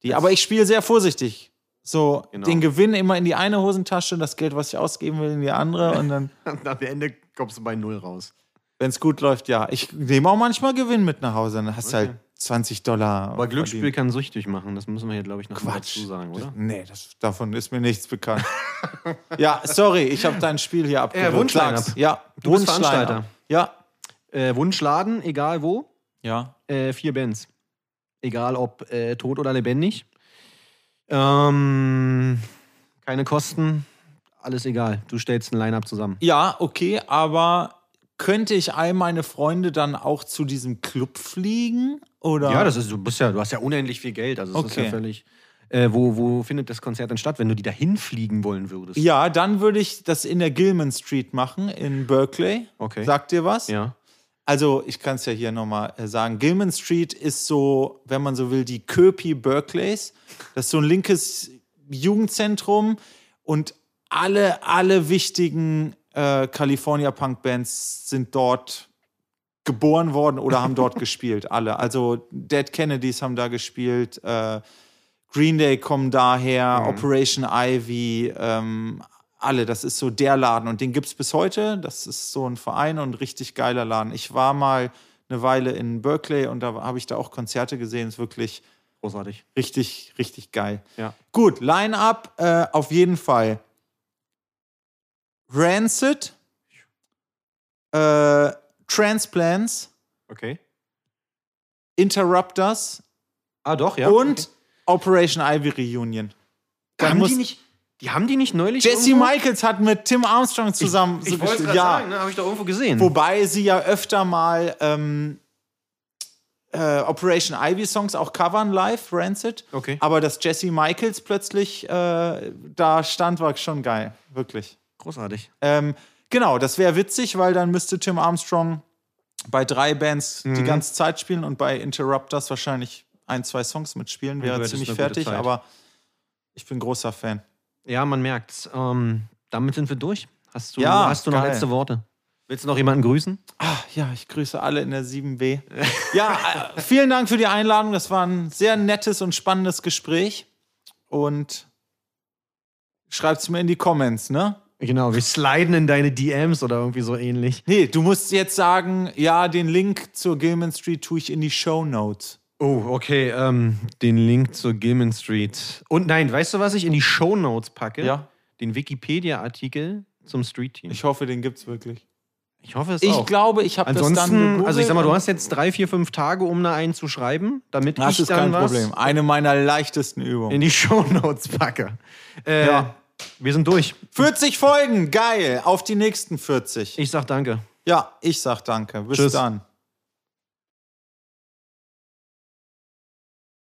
die. Aber ich spiele sehr vorsichtig. So, Genau. den Gewinn immer in die eine Hosentasche, das Geld, was ich ausgeben will, in die andere. Und dann, Und am Ende kommst du bei Null raus. Wenn es gut läuft, ja. Ich nehme auch manchmal Gewinn mit nach Hause. Dann hast du Okay. halt 20 Dollar. Aber Glücksspiel verdient. kann süchtig machen. Das müssen wir hier, glaube ich, noch Quatsch. dazu sagen, oder? Nee, das, davon ist mir nichts bekannt. ja, sorry, ich habe dein Spiel hier abgewürgt. Wunschline-up. Sag's. Ja, Du bist. Veranstalter. Ja. Äh, Wunschladen, egal wo. Ja. Äh, vier Bands. Egal ob äh, tot oder lebendig. Ähm, keine Kosten. Alles egal. Du stellst ein Line-Up zusammen. Ja, okay, aber könnte ich all meine Freunde dann auch zu diesem Club fliegen? Oder? Ja, das ist, du bist ja, du hast ja unendlich viel Geld. Also das ist Okay. ja völlig. Äh, wo, wo findet das Konzert denn statt, wenn du die dahin fliegen wollen würdest? Ja, dann würde ich das in der Gilman Street machen, in Berkeley. Okay. Sagt dir was? Ja. Also, ich kann es ja hier nochmal äh, sagen. Gilman Street ist so, wenn man so will, die Köpi Berkeleys. Das ist so ein linkes Jugendzentrum und alle, alle wichtigen äh, California Punk Bands sind dort geboren worden oder haben dort gespielt, alle. Also Dead Kennedys haben da gespielt, äh, Green Day kommen daher, Mhm. Operation Ivy, ähm, alle. Das ist so der Laden und den gibt es bis heute. Das ist so ein Verein und ein richtig geiler Laden. Ich war mal eine Weile in Berkeley und da habe ich da auch Konzerte gesehen. Ist wirklich Großartig. richtig, richtig geil. Ja. Gut, Line-Up äh, auf jeden Fall. Rancid, äh, Transplants, Okay. Interrupters Ah, doch, ja. und okay. Operation Ivy Reunion. Dann haben die nicht, die haben die nicht neulich Jesse irgendwo? Michaels hat mit Tim Armstrong zusammen Ich so wollte gespielt. gerade Ja, sagen, ne, habe ich doch irgendwo gesehen. wobei sie ja öfter mal ähm, äh, Operation Ivy Songs auch covern live, Rancid. Okay. Aber dass Jesse Michaels plötzlich äh, da stand, war schon geil, wirklich. Großartig. Ähm, genau, das wäre witzig, weil dann müsste Tim Armstrong bei drei Bands die Mhm. ganze Zeit spielen und bei Interrupters wahrscheinlich ein, zwei Songs mitspielen. Wäre ziemlich fertig, aber ich bin großer Fan. Ja, man merkt's. Ähm, damit sind wir durch. Hast du, Ja, hast du noch geil. letzte Worte? Willst du noch jemanden grüßen? Ah, ja, ich grüße alle in der 7B. ja, äh, vielen Dank für die Einladung. Das war ein sehr nettes und spannendes Gespräch. Und schreibt es mir in die Comments, ne? Genau, wir sliden in deine DMs oder irgendwie so ähnlich. Nee, du musst jetzt sagen, ja, den Link zur Gilman Street tue ich in die Show Notes. Oh, okay. Ähm, den Link zur Gilman Street. Und nein, weißt du, was ich in die Show Notes packe? Ja. Den Wikipedia-Artikel zum Street Team. Ich, Ich hoffe, den gibt's wirklich. hoffe es Ich auch. glaube, ich habe das dann gegoogelt also ich sag mal, du hast jetzt drei, vier, fünf Tage, um da einen zu schreiben, damit Das ich ist dann kein was Problem. Eine meiner leichtesten Übungen. in die Show Notes packe. Äh, Ja. Wir sind durch. 40 Folgen, geil. Auf die nächsten 40. Ich sag danke. Ja, ich sag danke. Bis Tschüss. dann.